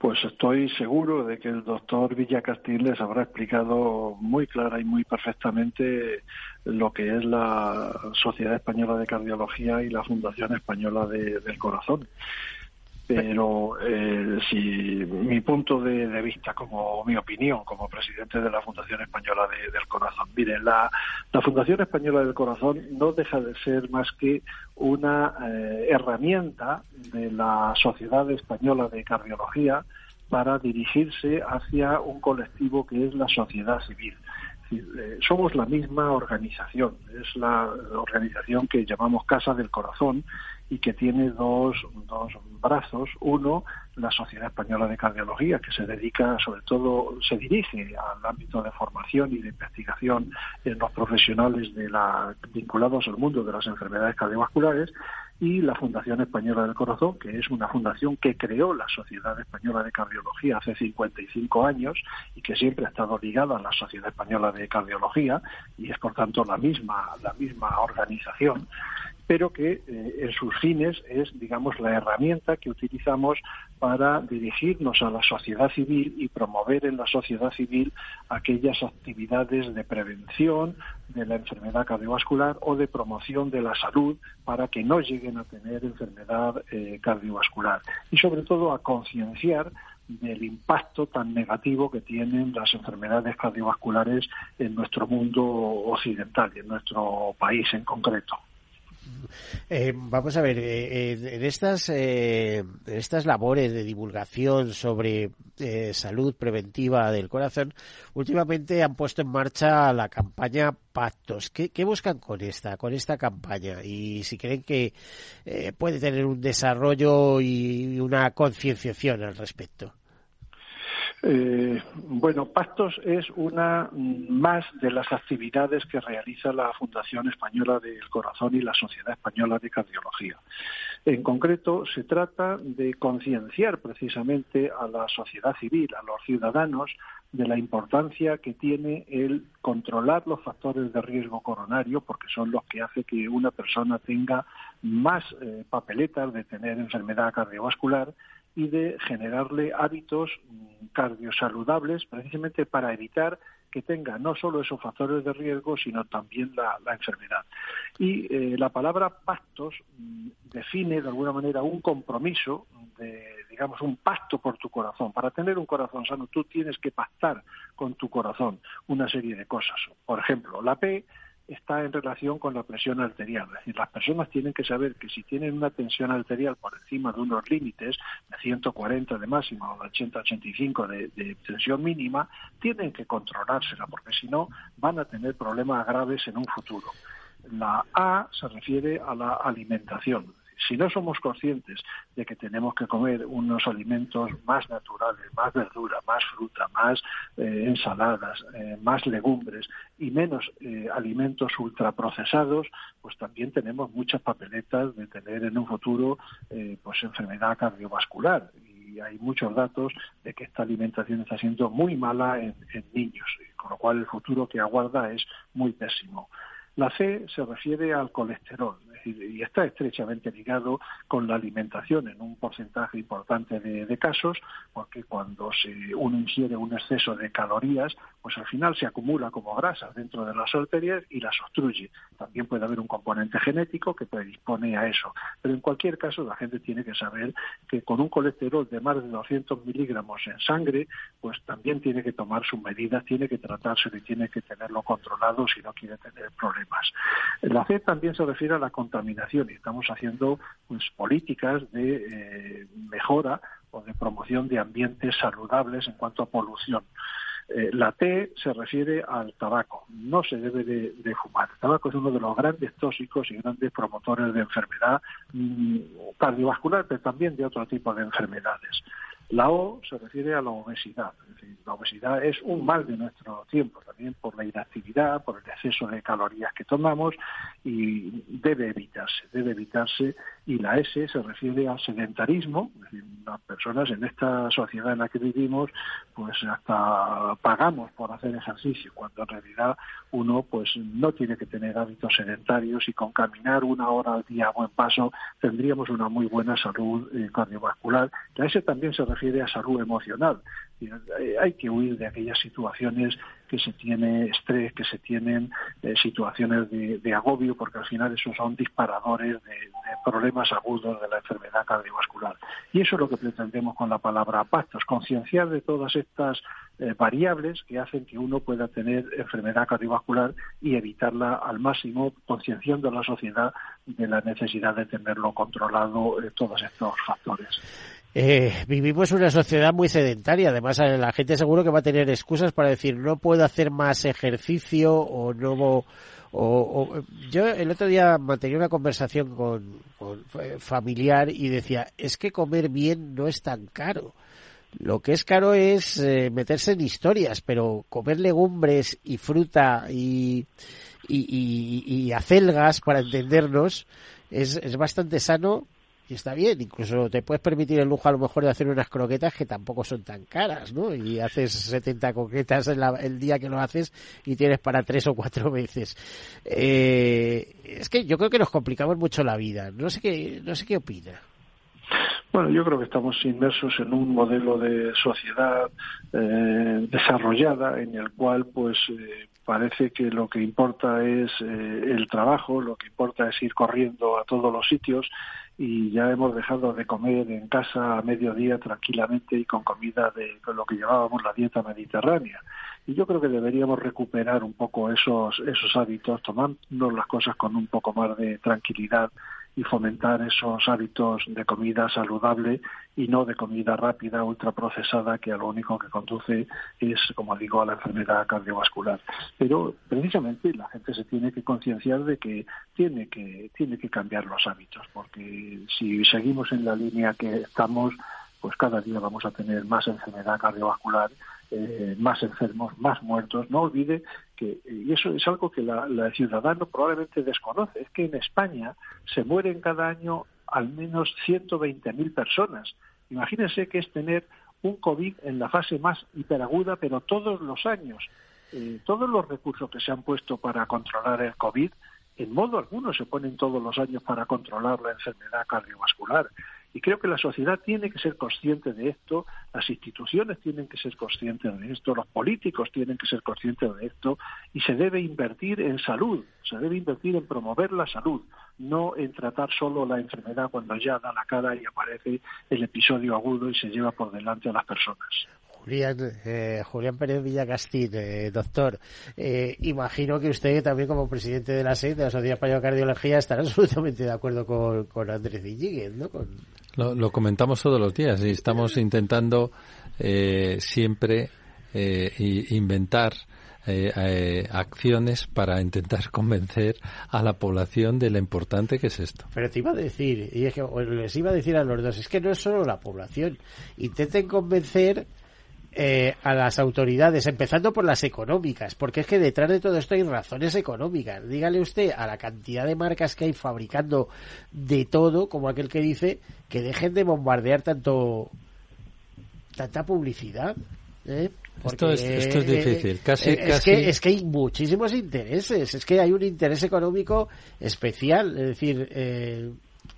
Pues estoy seguro de que el doctor Villacastín les habrá explicado muy clara y muy perfectamente lo que es la Sociedad Española de Cardiología y la Fundación Española de- del Corazón. Pero eh, si mi punto de, vista, como mi opinión, como presidente de la Fundación Española de- del Corazón, mire, la, Fundación Española del Corazón no deja de ser más que una eh, herramienta de la Sociedad Española de Cardiología para dirigirse hacia un colectivo que es la sociedad civil. Eh, somos la misma organización, es la organización que llamamos Casa del Corazón y que tiene dos, dos brazos. Uno, la Sociedad Española de Cardiología, que se dedica, sobre todo, se dirige al ámbito de formación y de investigación en los profesionales de la, vinculados al mundo de las enfermedades cardiovasculares, y la Fundación Española del Corazón, que es una fundación que creó la Sociedad Española de Cardiología hace 55 años y que siempre ha estado ligada a la Sociedad Española de Cardiología y es por tanto la misma la misma organización pero que eh, en sus fines es, digamos, la herramienta que utilizamos para dirigirnos a la sociedad civil y promover en la sociedad civil aquellas actividades de prevención de la enfermedad cardiovascular o de promoción de la salud para que no lleguen a tener enfermedad eh, cardiovascular. Y sobre todo a concienciar del impacto tan negativo que tienen las enfermedades cardiovasculares en nuestro mundo occidental y en nuestro país en concreto. Eh, vamos a ver, eh, en, en estas, eh, en estas labores de divulgación sobre eh, salud preventiva del corazón, últimamente han puesto en marcha la campaña Pactos. ¿Qué, qué buscan con esta, con esta campaña? Y si creen que eh, puede tener un desarrollo y una concienciación al respecto. Eh, bueno, Pactos es una más de las actividades que realiza la Fundación Española del Corazón y la Sociedad Española de Cardiología. En concreto, se trata de concienciar precisamente a la sociedad civil, a los ciudadanos, de la importancia que tiene el controlar los factores de riesgo coronario, porque son los que hace que una persona tenga más eh, papeletas de tener enfermedad cardiovascular y de generarle hábitos cardiosaludables precisamente para evitar que tenga no solo esos factores de riesgo, sino también la, la enfermedad. Y eh, la palabra pactos mm, define de alguna manera un compromiso de, digamos, un pacto por tu corazón. Para tener un corazón sano, tú tienes que pactar con tu corazón una serie de cosas. Por ejemplo, la P está en relación con la presión arterial. Es decir, las personas tienen que saber que si tienen una tensión arterial por encima de unos límites de 140 de máxima o de 80-85 de, de tensión mínima, tienen que controlársela, porque si no van a tener problemas graves en un futuro. La A se refiere a la alimentación. Si no somos conscientes de que tenemos que comer unos alimentos más naturales, más verdura, más fruta, más eh, ensaladas, eh, más legumbres y menos eh, alimentos ultraprocesados, pues también tenemos muchas papeletas de tener en un futuro pues enfermedad cardiovascular y hay muchos datos de que esta alimentación está siendo muy mala en, en niños, con lo cual el futuro que aguarda es muy pésimo. La C se refiere al colesterol y está estrechamente ligado con la alimentación en un porcentaje importante de, casos, porque cuando se, uno ingiere un exceso de calorías, pues al final se acumula como grasa dentro de las arterias y las obstruye. También puede haber un componente genético que predispone a eso. Pero en cualquier caso, la gente tiene que saber que con un colesterol de más de 200 miligramos en sangre, pues también tiene que tomar sus medidas, tiene que tratarse y tiene que tenerlo controlado si no quiere tener problemas. La C también se refiere a la contaminación y estamos haciendo pues políticas de eh, mejora o de promoción de ambientes saludables en cuanto a polución. Eh, la T se refiere al tabaco. No se debe de, fumar. El tabaco es uno de los grandes tóxicos y grandes promotores de enfermedad mm, cardiovascular, pero también de otro tipo de enfermedades. La O se refiere a la obesidad. la obesidad es un mal de nuestro tiempo, también por la inactividad, por el exceso de calorías que tomamos y debe evitarse, debe evitarse. Y la S se refiere al sedentarismo. Es decir, las personas en esta sociedad en la que vivimos, pues hasta pagamos por hacer ejercicio, cuando en realidad uno pues no tiene que tener hábitos sedentarios y con caminar una hora al día a buen paso tendríamos una muy buena salud eh, cardiovascular. La S también se refiere refiere a salud emocional. Eh, hay que huir de aquellas situaciones que se tiene estrés, que se tienen eh, situaciones de, agobio, porque al final esos son disparadores de, problemas agudos de la enfermedad cardiovascular. Y eso es lo que pretendemos con la palabra pactos, concienciar de todas estas eh, variables que hacen que uno pueda tener enfermedad cardiovascular y evitarla al máximo, concienciando a la sociedad de la necesidad de tenerlo controlado todos estos factores. Eh, vivimos una sociedad muy sedentaria. Además, eh, la gente seguro que va a tener excusas para decir no puedo hacer más ejercicio o no. O, yo el otro día mantenía una conversación con, eh, familiar y decía es que comer bien no es tan caro. Lo que es caro es meterse en historias, pero comer legumbres y fruta y, y, y, y acelgas, para entendernos, es, es bastante sano y está bien, incluso te puedes permitir el lujo a lo mejor de hacer unas croquetas que tampoco son tan caras, ¿no? Y haces 70 croquetas el día que lo haces y tienes para tres o cuatro veces. Eh, es que yo creo que nos complicamos mucho la vida. No sé qué, no sé qué opina. Bueno, yo creo que estamos inmersos en un modelo de sociedad eh, desarrollada en el cual, pues, eh, parece que lo que importa es el trabajo, lo que importa es ir corriendo a todos los sitios y ya hemos dejado de comer en casa a mediodía tranquilamente y con comida de lo que llamábamos la dieta mediterránea. Y yo creo que deberíamos recuperar un poco esos, esos hábitos, tomando las cosas con un poco más de tranquilidad y fomentar esos hábitos de comida saludable y no de comida rápida, ultraprocesada, que a lo único que conduce es, como digo, a la enfermedad cardiovascular. Pero precisamente la gente se tiene que concienciar de que tiene que tiene que cambiar los hábitos, porque si seguimos en la línea que estamos, pues cada día vamos a tener más enfermedad cardiovascular eh, más enfermos, más muertos. No olvide que, y eso es algo que la ciudadano probablemente desconoce, es que en España se mueren cada año al menos 120.000 personas. Imagínense que es tener un COVID en la fase más hiperaguda, pero todos los años. Eh, todos los recursos que se han puesto para controlar el COVID, en modo alguno se ponen todos los años para controlar la enfermedad cardiovascular. Y creo que la sociedad tiene que ser consciente de esto, las instituciones tienen que ser conscientes de esto, los políticos tienen que ser conscientes de esto y se debe invertir en salud, se debe invertir en promover la salud, no en tratar solo la enfermedad cuando ya da la cara y aparece el episodio agudo y se lleva por delante a las personas. Julián, eh, Julián Pérez Villacastín, eh, doctor, eh, imagino que usted también como presidente de la SED, de la Sociedad Española de Cardiología, estará absolutamente de acuerdo con, con Andrés Iñiguez, ¿no? Lo, comentamos todos los días y estamos intentando siempre eh, inventar eh, eh, acciones para intentar convencer a la población de lo importante que es esto. Pero te iba a decir, y es que les iba a decir a los dos, es que no es solo la población. Intenten convencer eh, a las autoridades, empezando por las económicas, porque es que detrás de todo esto hay razones económicas. Dígale usted a la cantidad de marcas que hay fabricando de todo, como aquel que dice, que dejen de bombardear tanto tanta publicidad. ¿eh? esto, es, esto es difícil, casi, es, Que, es que hay muchísimos intereses, es que hay un interés económico especial, es decir, eh,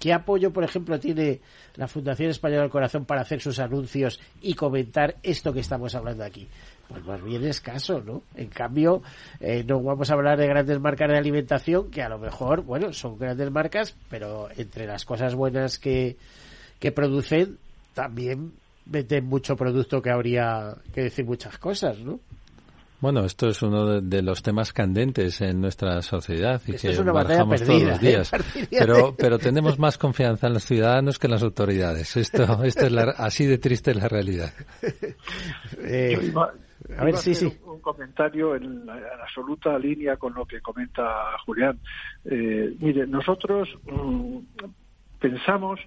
¿qué apoyo, por ejemplo, tiene la Fundación Española del Corazón para hacer sus anuncios y comentar esto que estamos hablando aquí? Pues más bien escaso, ¿no? En cambio, eh, no vamos a hablar de grandes marcas de alimentación que a lo mejor, bueno, son grandes marcas, pero entre las cosas buenas que, que producen, también venden mucho producto que habría que decir muchas cosas, ¿no? Bueno, esto es uno de, los temas candentes en nuestra sociedad y esto que es una barajamos perdida, todos los ¿eh? días. Pero, pero tenemos más confianza en los ciudadanos que en las autoridades. Esto, esto es la, así de triste es la realidad. Eh, Iba- a ver, sí, sí. Un, un comentario en, la, en absoluta línea con lo que comenta Julián. Eh, mire, nosotros mm, pensamos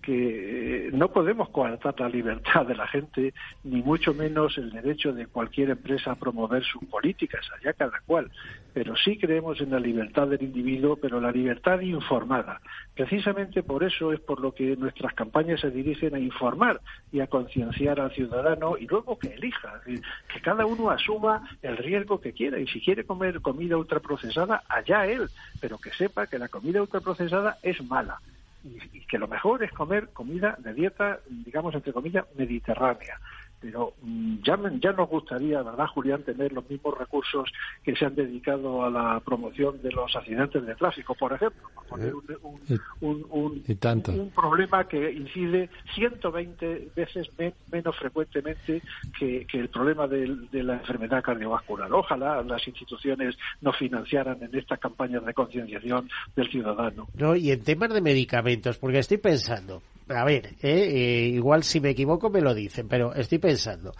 que eh, no podemos coartar la libertad de la gente, ni mucho menos el derecho de cualquier empresa a promover sus políticas, allá cada cual. Pero sí creemos en la libertad del individuo, pero la libertad informada. Precisamente por eso es por lo que nuestras campañas se dirigen a informar y a concienciar al ciudadano y luego que elija, que cada uno asuma el riesgo que quiera y si quiere comer comida ultraprocesada, allá él, pero que sepa que la comida ultraprocesada es mala y, que lo mejor es comer comida de dieta, digamos, entre comillas, mediterránea. Pero mm, ya, me- ya nos gustaría, ¿verdad, Julián, tener los mismos recursos que se han dedicado a la promoción de los accidentes de tráfico, por ejemplo, poner un, un, Y- un- un- y tanto. un problema que incide 120 veces me- menos frecuentemente que, que el problema del- de la enfermedad cardiovascular. Ojalá las instituciones nos financiaran en estas campañas de concienciación del ciudadano. No, y en temas de medicamentos, porque estoy pensando, a ver, eh, eh, igual si me equivoco me lo dicen, pero estoy pensando.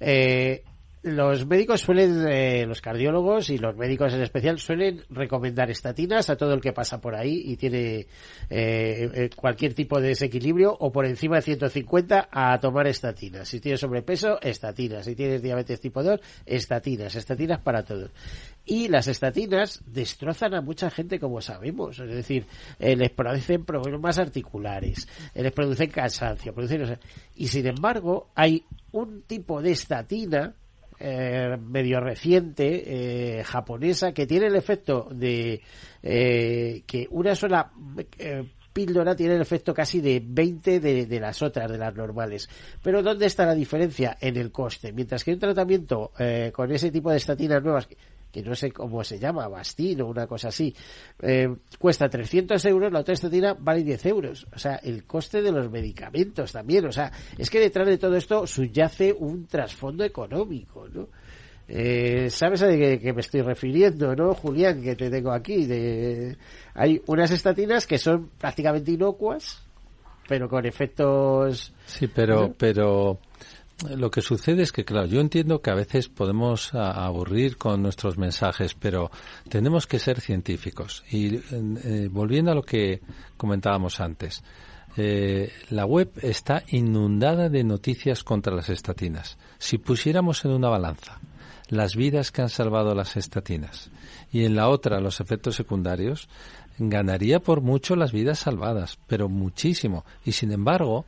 Eh, los médicos suelen, eh, los cardiólogos y los médicos en especial suelen recomendar estatinas a todo el que pasa por ahí y tiene eh, eh, cualquier tipo de desequilibrio o por encima de 150 a tomar estatinas. Si tienes sobrepeso, estatinas. Si tienes diabetes tipo 2, estatinas. Estatinas para todos. Y las estatinas destrozan a mucha gente, como sabemos. Es decir, eh, les producen problemas articulares, eh, les producen cansancio, producen... y sin embargo, hay un tipo de estatina eh, medio reciente, eh, japonesa, que tiene el efecto de eh, que una sola eh, píldora tiene el efecto casi de 20 de, de las otras, de las normales. Pero ¿dónde está la diferencia? En el coste. Mientras que un tratamiento con ese tipo de estatinas nuevas, que, no sé cómo se llama, Bastin o una cosa así, eh, cuesta 300 euros, la otra estatina vale 10 euros. O sea, el coste de los medicamentos también. O sea, es que detrás de todo esto subyace un trasfondo económico, ¿no? Eh, ¿Sabes a qué, me estoy refiriendo, no, Julián? Que te tengo aquí. Hay unas estatinas que son prácticamente inocuas, pero con efectos... Sí, pero, pero lo que sucede es que, claro, yo entiendo que a veces podemos a- aburrir con nuestros mensajes, pero tenemos que ser científicos. Y eh, volviendo a lo que comentábamos antes, eh, la web está inundada de noticias contra las estatinas. Si pusiéramos en una balanza las vidas que han salvado las estatinas y en la otra los efectos secundarios, ganaría por mucho las vidas salvadas, pero muchísimo. Y sin embargo,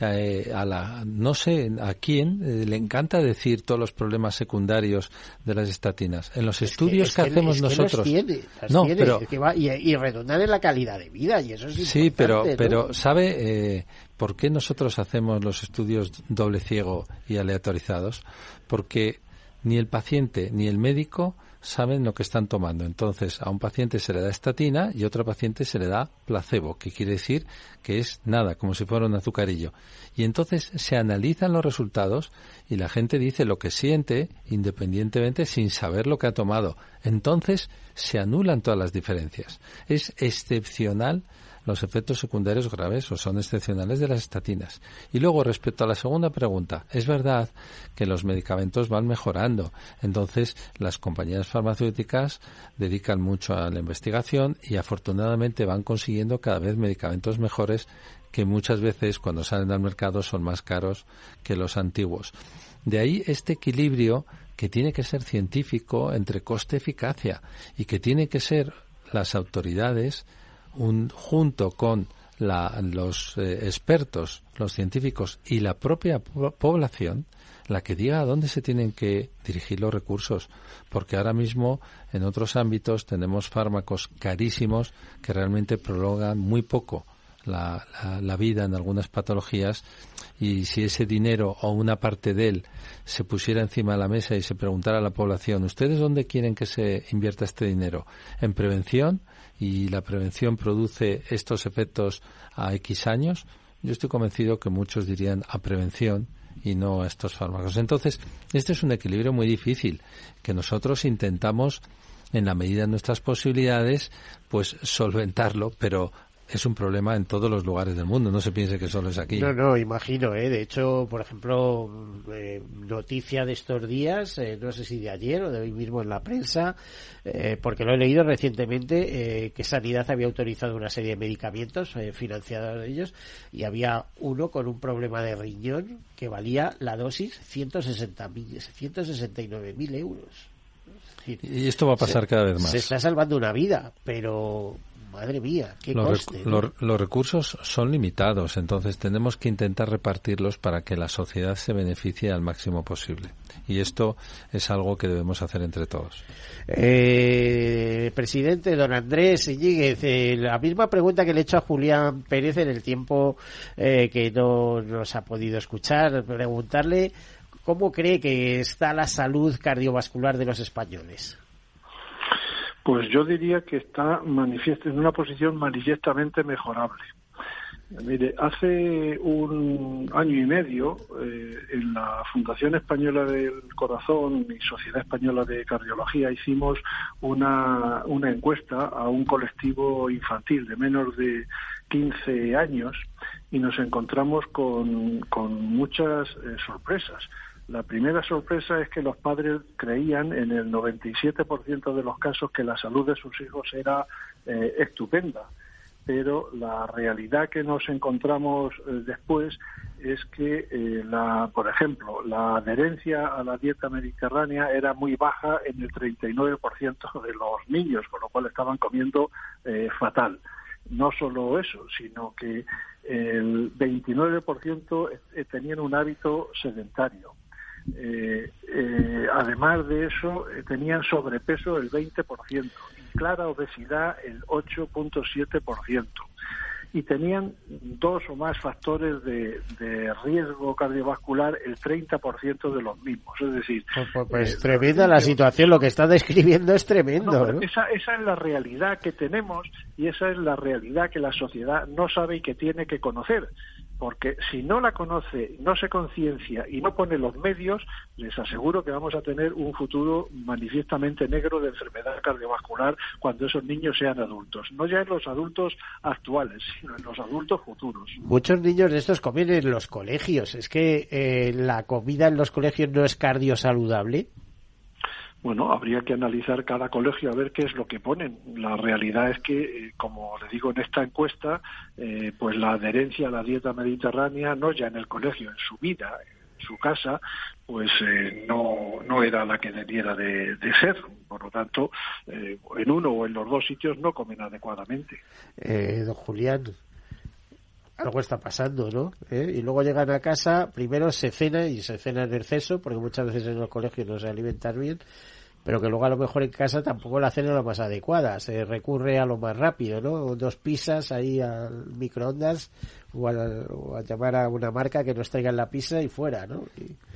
eh, a la, no sé a quién eh, le encanta decir todos los problemas secundarios de las estatinas. En los estudios es que, hacemos es que nosotros. los tiene, las no, tiene, pero es que va- y, y redundan en la calidad de vida, y eso es Sí, pero, pero ¿sabe eh, por qué nosotros hacemos los estudios doble ciego y aleatorizados? Porque ni el paciente ni el médico saben lo que están tomando. Entonces, a un paciente se le da estatina y a otro paciente se le da placebo, que quiere decir que es nada, como si fuera un azucarillo. Y entonces se analizan los resultados y la gente dice lo que siente independientemente sin saber lo que ha tomado. Entonces se anulan todas las diferencias. Es excepcional los efectos secundarios graves o son excepcionales de las estatinas. Y luego, respecto a la segunda pregunta, es verdad que los medicamentos van mejorando. Entonces, las compañías farmacéuticas dedican mucho a la investigación y afortunadamente van consiguiendo cada vez medicamentos mejores que muchas veces cuando salen al mercado son más caros que los antiguos. De ahí este equilibrio que tiene que ser científico entre coste-eficacia y que tiene que ser las autoridades un, junto con los eh, expertos, los científicos y la propia población la que diga a dónde se tienen que dirigir los recursos, porque ahora mismo en otros ámbitos tenemos fármacos carísimos que realmente prolongan muy poco la, la, vida en algunas patologías y si ese dinero o una parte de él se pusiera encima de la mesa y se preguntara a la población, ¿ustedes dónde quieren que se invierta este dinero? ¿En prevención? ¿Y la prevención produce estos efectos a X años? Yo estoy convencido que muchos dirían a prevención y no a estos fármacos. Entonces, este es un equilibrio muy difícil que nosotros intentamos en la medida de nuestras posibilidades, pues solventarlo, pero es un problema en todos los lugares del mundo. No se piense que solo es aquí. No, no, imagino. ¿eh? De hecho, por ejemplo, eh, noticia de estos días, eh, no sé si de ayer o de hoy mismo en la prensa, eh, porque lo he leído recientemente, que Sanidad había autorizado una serie de medicamentos financiados de ellos y había uno con un problema de riñón que valía la dosis 169.000 euros. y esto va a pasar cada vez más. Se está salvando una vida, pero madre mía, qué los, coste, los, recursos son limitados, entonces tenemos que intentar repartirlos para que la sociedad se beneficie al máximo posible. Y esto es algo que debemos hacer entre todos. Eh, presidente, don Andrés Iñiguez, eh, la misma pregunta que le he hecho a Julián Pérez en el tiempo eh, que no nos ha podido escuchar, preguntarle cómo cree que está la salud cardiovascular de los españoles. Pues yo diría que está en una posición manifiestamente mejorable. Mire, hace un año y medio eh, en la Fundación Española del Corazón y Sociedad Española de Cardiología hicimos una, encuesta a un colectivo infantil de menos de 15 años y nos encontramos con, con muchas eh, sorpresas. La primera sorpresa es que los padres creían en el 97% de los casos que la salud de sus hijos era eh, estupenda, pero la realidad que nos encontramos eh, después es que, eh, la, por ejemplo, la adherencia a la dieta mediterránea era muy baja en el 39% de los niños, con lo cual estaban comiendo fatal. No solo eso, sino que el 29% tenían un hábito sedentario eh, eh, además de eso, eh, tenían sobrepeso el 20% y clara obesidad el 8.7% y tenían dos o más factores de, riesgo cardiovascular el 30% de los mismos. Es decir, pues, pues, pues tremenda la situación, lo que está describiendo es tremendo. Esa, esa es la realidad que tenemos y esa es la realidad que la sociedad no sabe y que tiene que conocer porque si no la conoce, no se conciencia y no pone los medios, les aseguro que vamos a tener un futuro manifiestamente negro de enfermedad cardiovascular cuando esos niños sean adultos. No ya en los adultos actuales, sino en los adultos futuros. Muchos niños de estos comen en los colegios. ¿Es que eh, la comida en los colegios no es cardiosaludable? Bueno, habría que analizar cada colegio a ver qué es lo que ponen. La realidad es que, eh, como le digo en esta encuesta, eh, pues la adherencia a la dieta mediterránea, no ya en el colegio, en su vida, en su casa, pues eh, no, no era la que debiera de, ser. Por lo tanto, en uno o en los dos sitios no comen adecuadamente. don Julián, algo está pasando, ¿no? Y luego llegan a casa, primero se cena y se cena en exceso, porque muchas veces en los colegios no se alimentan bien, pero que luego a lo mejor en casa tampoco la cena es la más adecuada. Se recurre a lo más rápido, ¿no? Dos pizzas ahí al microondas o a, llamar a una marca que nos traigan la pizza y fuera, ¿no?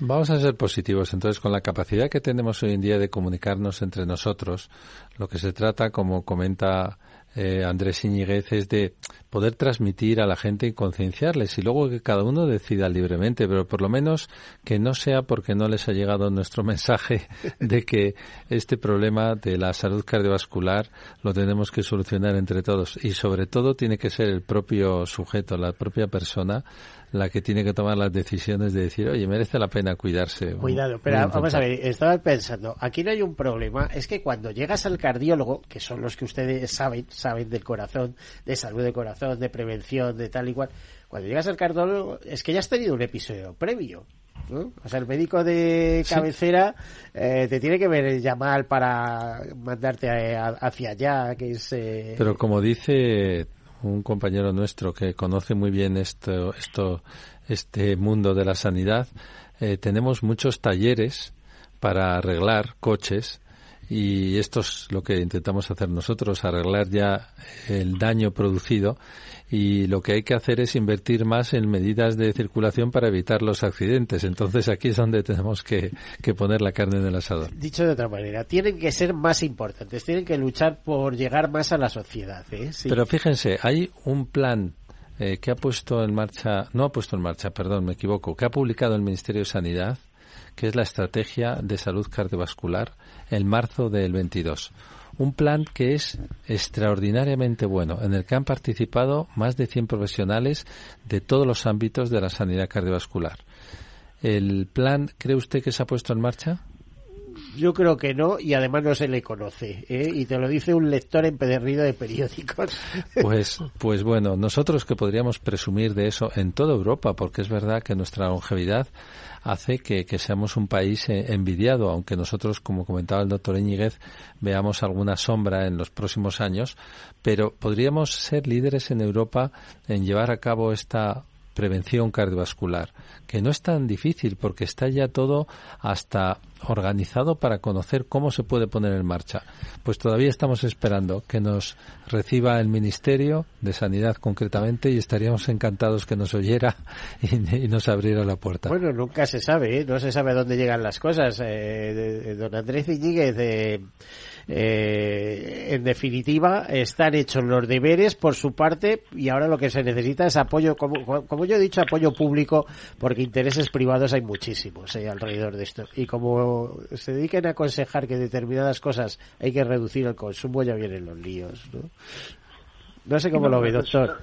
Vamos a ser positivos. Entonces, con la capacidad que tenemos hoy en día de comunicarnos entre nosotros, lo que se trata, como comenta eh, Andrés Iñiguez es de poder transmitir a la gente y concienciarles y luego que cada uno decida libremente, pero por lo menos que no sea porque no les ha llegado nuestro mensaje de que este problema de la salud cardiovascular lo tenemos que solucionar entre todos. Y sobre todo tiene que ser el propio sujeto, la propia persona la que tiene que tomar las decisiones de decir, oye, merece la pena cuidarse. Cuidado, pero vamos a ver, estaba pensando, aquí no hay un problema, es que cuando llegas al cardiólogo, que son los que ustedes saben, saben del corazón, de salud de corazón, de prevención, de tal y cual, cuando llegas al cardiólogo es que ya has tenido un episodio previo. ¿no? O sea, el médico de cabecera eh, te tiene que ver llamar para mandarte hacia allá, que es... Eh, pero como dice un compañero nuestro que conoce muy bien esto, esto, este mundo de la sanidad, eh, tenemos muchos talleres para arreglar coches y esto es lo que intentamos hacer nosotros, arreglar ya el daño producido y lo que hay que hacer es invertir más en medidas de circulación para evitar los accidentes. Entonces aquí es donde tenemos que, poner la carne en el asador. Dicho de otra manera, tienen que ser más importantes, tienen que luchar por llegar más a la sociedad. ¿eh? Pero fíjense, hay un plan eh, que ha puesto en marcha, no ha puesto en marcha, perdón, me equivoco, que ha publicado el Ministerio de Sanidad, que es la Estrategia de Salud Cardiovascular, en marzo del 22 un plan que es extraordinariamente bueno, en el que han participado más de 100 profesionales de todos los ámbitos de la sanidad cardiovascular. ¿El plan cree usted que se ha puesto en marcha? Yo creo que no, y además no se le conoce. ¿eh? Y te lo dice un lector empedernido de periódicos. Pues, pues bueno, nosotros que podríamos presumir de eso en toda Europa, porque es verdad que nuestra longevidad hace que, seamos un país eh, envidiado, aunque nosotros, como comentaba el doctor Íñiguez, veamos alguna sombra en los próximos años, pero podríamos ser líderes en Europa en llevar a cabo esta prevención cardiovascular, que no es tan difícil porque está ya todo hasta organizado para conocer cómo se puede poner en marcha. Pues todavía estamos esperando que nos reciba el Ministerio de Sanidad concretamente y estaríamos encantados que nos oyera y, nos abriera la puerta. Bueno, nunca se sabe, ¿eh? no se sabe dónde llegan las cosas. Eh, don Andrés Iñiguez, eh, eh, en definitiva, están hechos los deberes por su parte y ahora lo que se necesita es apoyo, como, como yo he dicho, apoyo público, porque intereses privados hay muchísimos eh, alrededor de esto. Y como se dediquen a aconsejar que determinadas cosas hay que reducir el consumo, ya vienen los líos. ¿no? No sé cómo lo ve, doctor.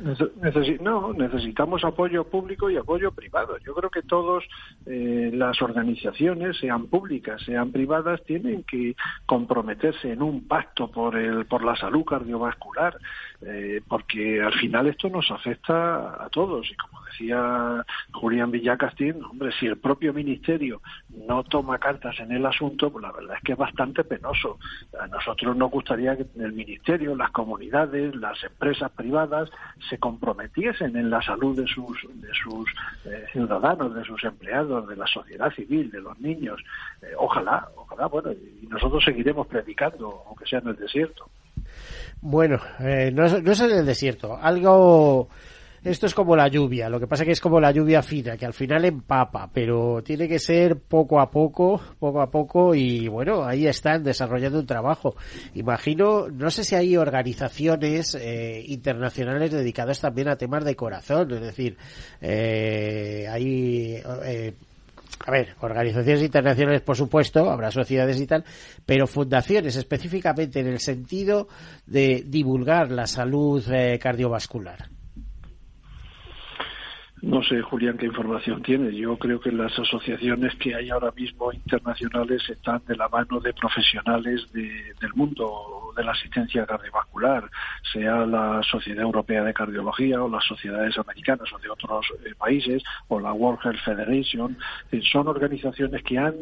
no, necesitamos apoyo público y apoyo privado. Yo creo que todas eh, las organizaciones, sean públicas, sean privadas, tienen que comprometerse en un pacto por, el, por la salud cardiovascular, eh, porque al final esto nos afecta a todos. Y como decía Julián Villacastín, hombre, si el propio ministerio no toma cartas en el asunto, pues la verdad es que es bastante penoso. A nosotros nos gustaría que el ministerio, las comunidades, las empresas, privadas se comprometiesen en la salud de sus, de sus eh, ciudadanos, de sus empleados, de la sociedad civil, de los niños. Eh, ojalá, ojalá, bueno, y nosotros seguiremos predicando, aunque sea en el desierto. Bueno, eh, no, no es en el desierto, algo esto es como la lluvia, lo que pasa que es como la lluvia fina, que al final empapa, pero tiene que ser poco a poco, poco a poco, y bueno, ahí están desarrollando un trabajo. Imagino, no sé si hay organizaciones eh, internacionales dedicadas también a temas de corazón, es decir, eh, hay... Eh, a ver, organizaciones internacionales, por supuesto, habrá sociedades y tal, pero fundaciones específicamente en el sentido de divulgar la salud cardiovascular. No sé, Julián, qué información tiene. Yo creo que las asociaciones que hay ahora mismo internacionales están de la mano de profesionales del mundo de la asistencia cardiovascular, sea la Sociedad Europea de Cardiología o las sociedades americanas o de otros eh, países o la World Health Federation. Eh, son organizaciones que han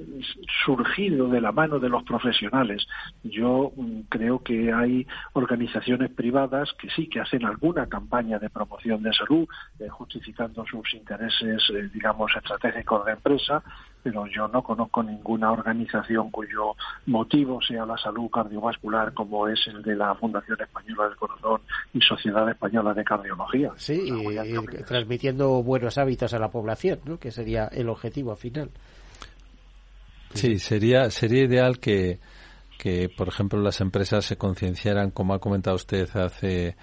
surgido de la mano de los profesionales. Yo mm, creo que hay organizaciones privadas que sí que hacen alguna campaña de promoción de salud, eh, justificando sus intereses, digamos, estratégicos de empresa, pero yo no conozco ninguna organización cuyo motivo sea la salud cardiovascular como es el de la Fundación Española del Corazón y Sociedad Española de Cardiología. Sí, y, transmitiendo buenos hábitos a la población, ¿no? que sería el objetivo final. Sí, sería, sería ideal que que, por ejemplo, las empresas se concienciaran, como ha comentado usted hace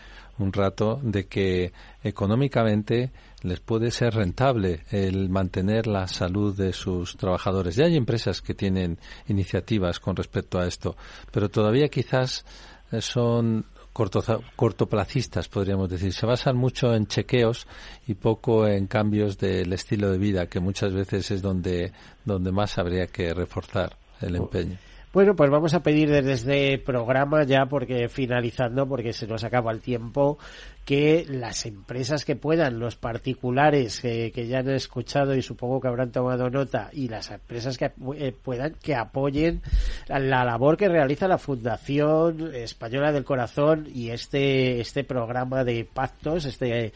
un rato, de que económicamente les puede ser rentable el mantener la salud de sus trabajadores. Ya hay empresas que tienen iniciativas con respecto a esto, pero todavía quizás eh, son cortoplacistas, podríamos decir. Se basan mucho en chequeos y poco en cambios del estilo de vida, que muchas veces es donde, donde más habría que reforzar el empeño. Bueno, pues vamos a pedir desde este programa ya, porque finalizando, porque se nos acaba el tiempo, que las empresas que puedan, los particulares que, ya han escuchado y supongo que habrán tomado nota, y las empresas que eh, puedan, que apoyen la, labor que realiza la Fundación Española del Corazón y este, este programa de pactos, este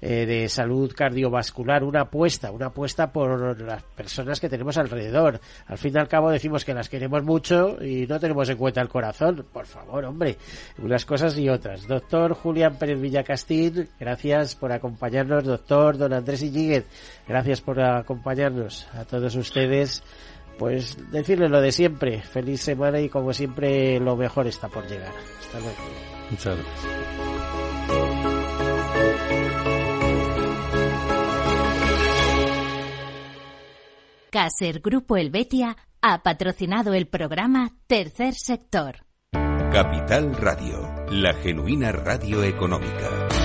eh, de salud cardiovascular, una apuesta, una apuesta por las personas que tenemos alrededor. Al fin y al cabo decimos que las queremos mucho y no tenemos en cuenta el corazón. Por favor, hombre, unas cosas y otras. Doctor Julián Pérez Villacastín, gracias por acompañarnos. Doctor Don Andrés Iñiguez, gracias por acompañarnos. A todos ustedes, pues decirles lo de siempre. Feliz semana y como siempre lo mejor está por llegar. Hasta luego. Muchas gracias. Caser Grupo Helvetia ha patrocinado el programa Tercer Sector. Capital Radio, la genuina radio económica.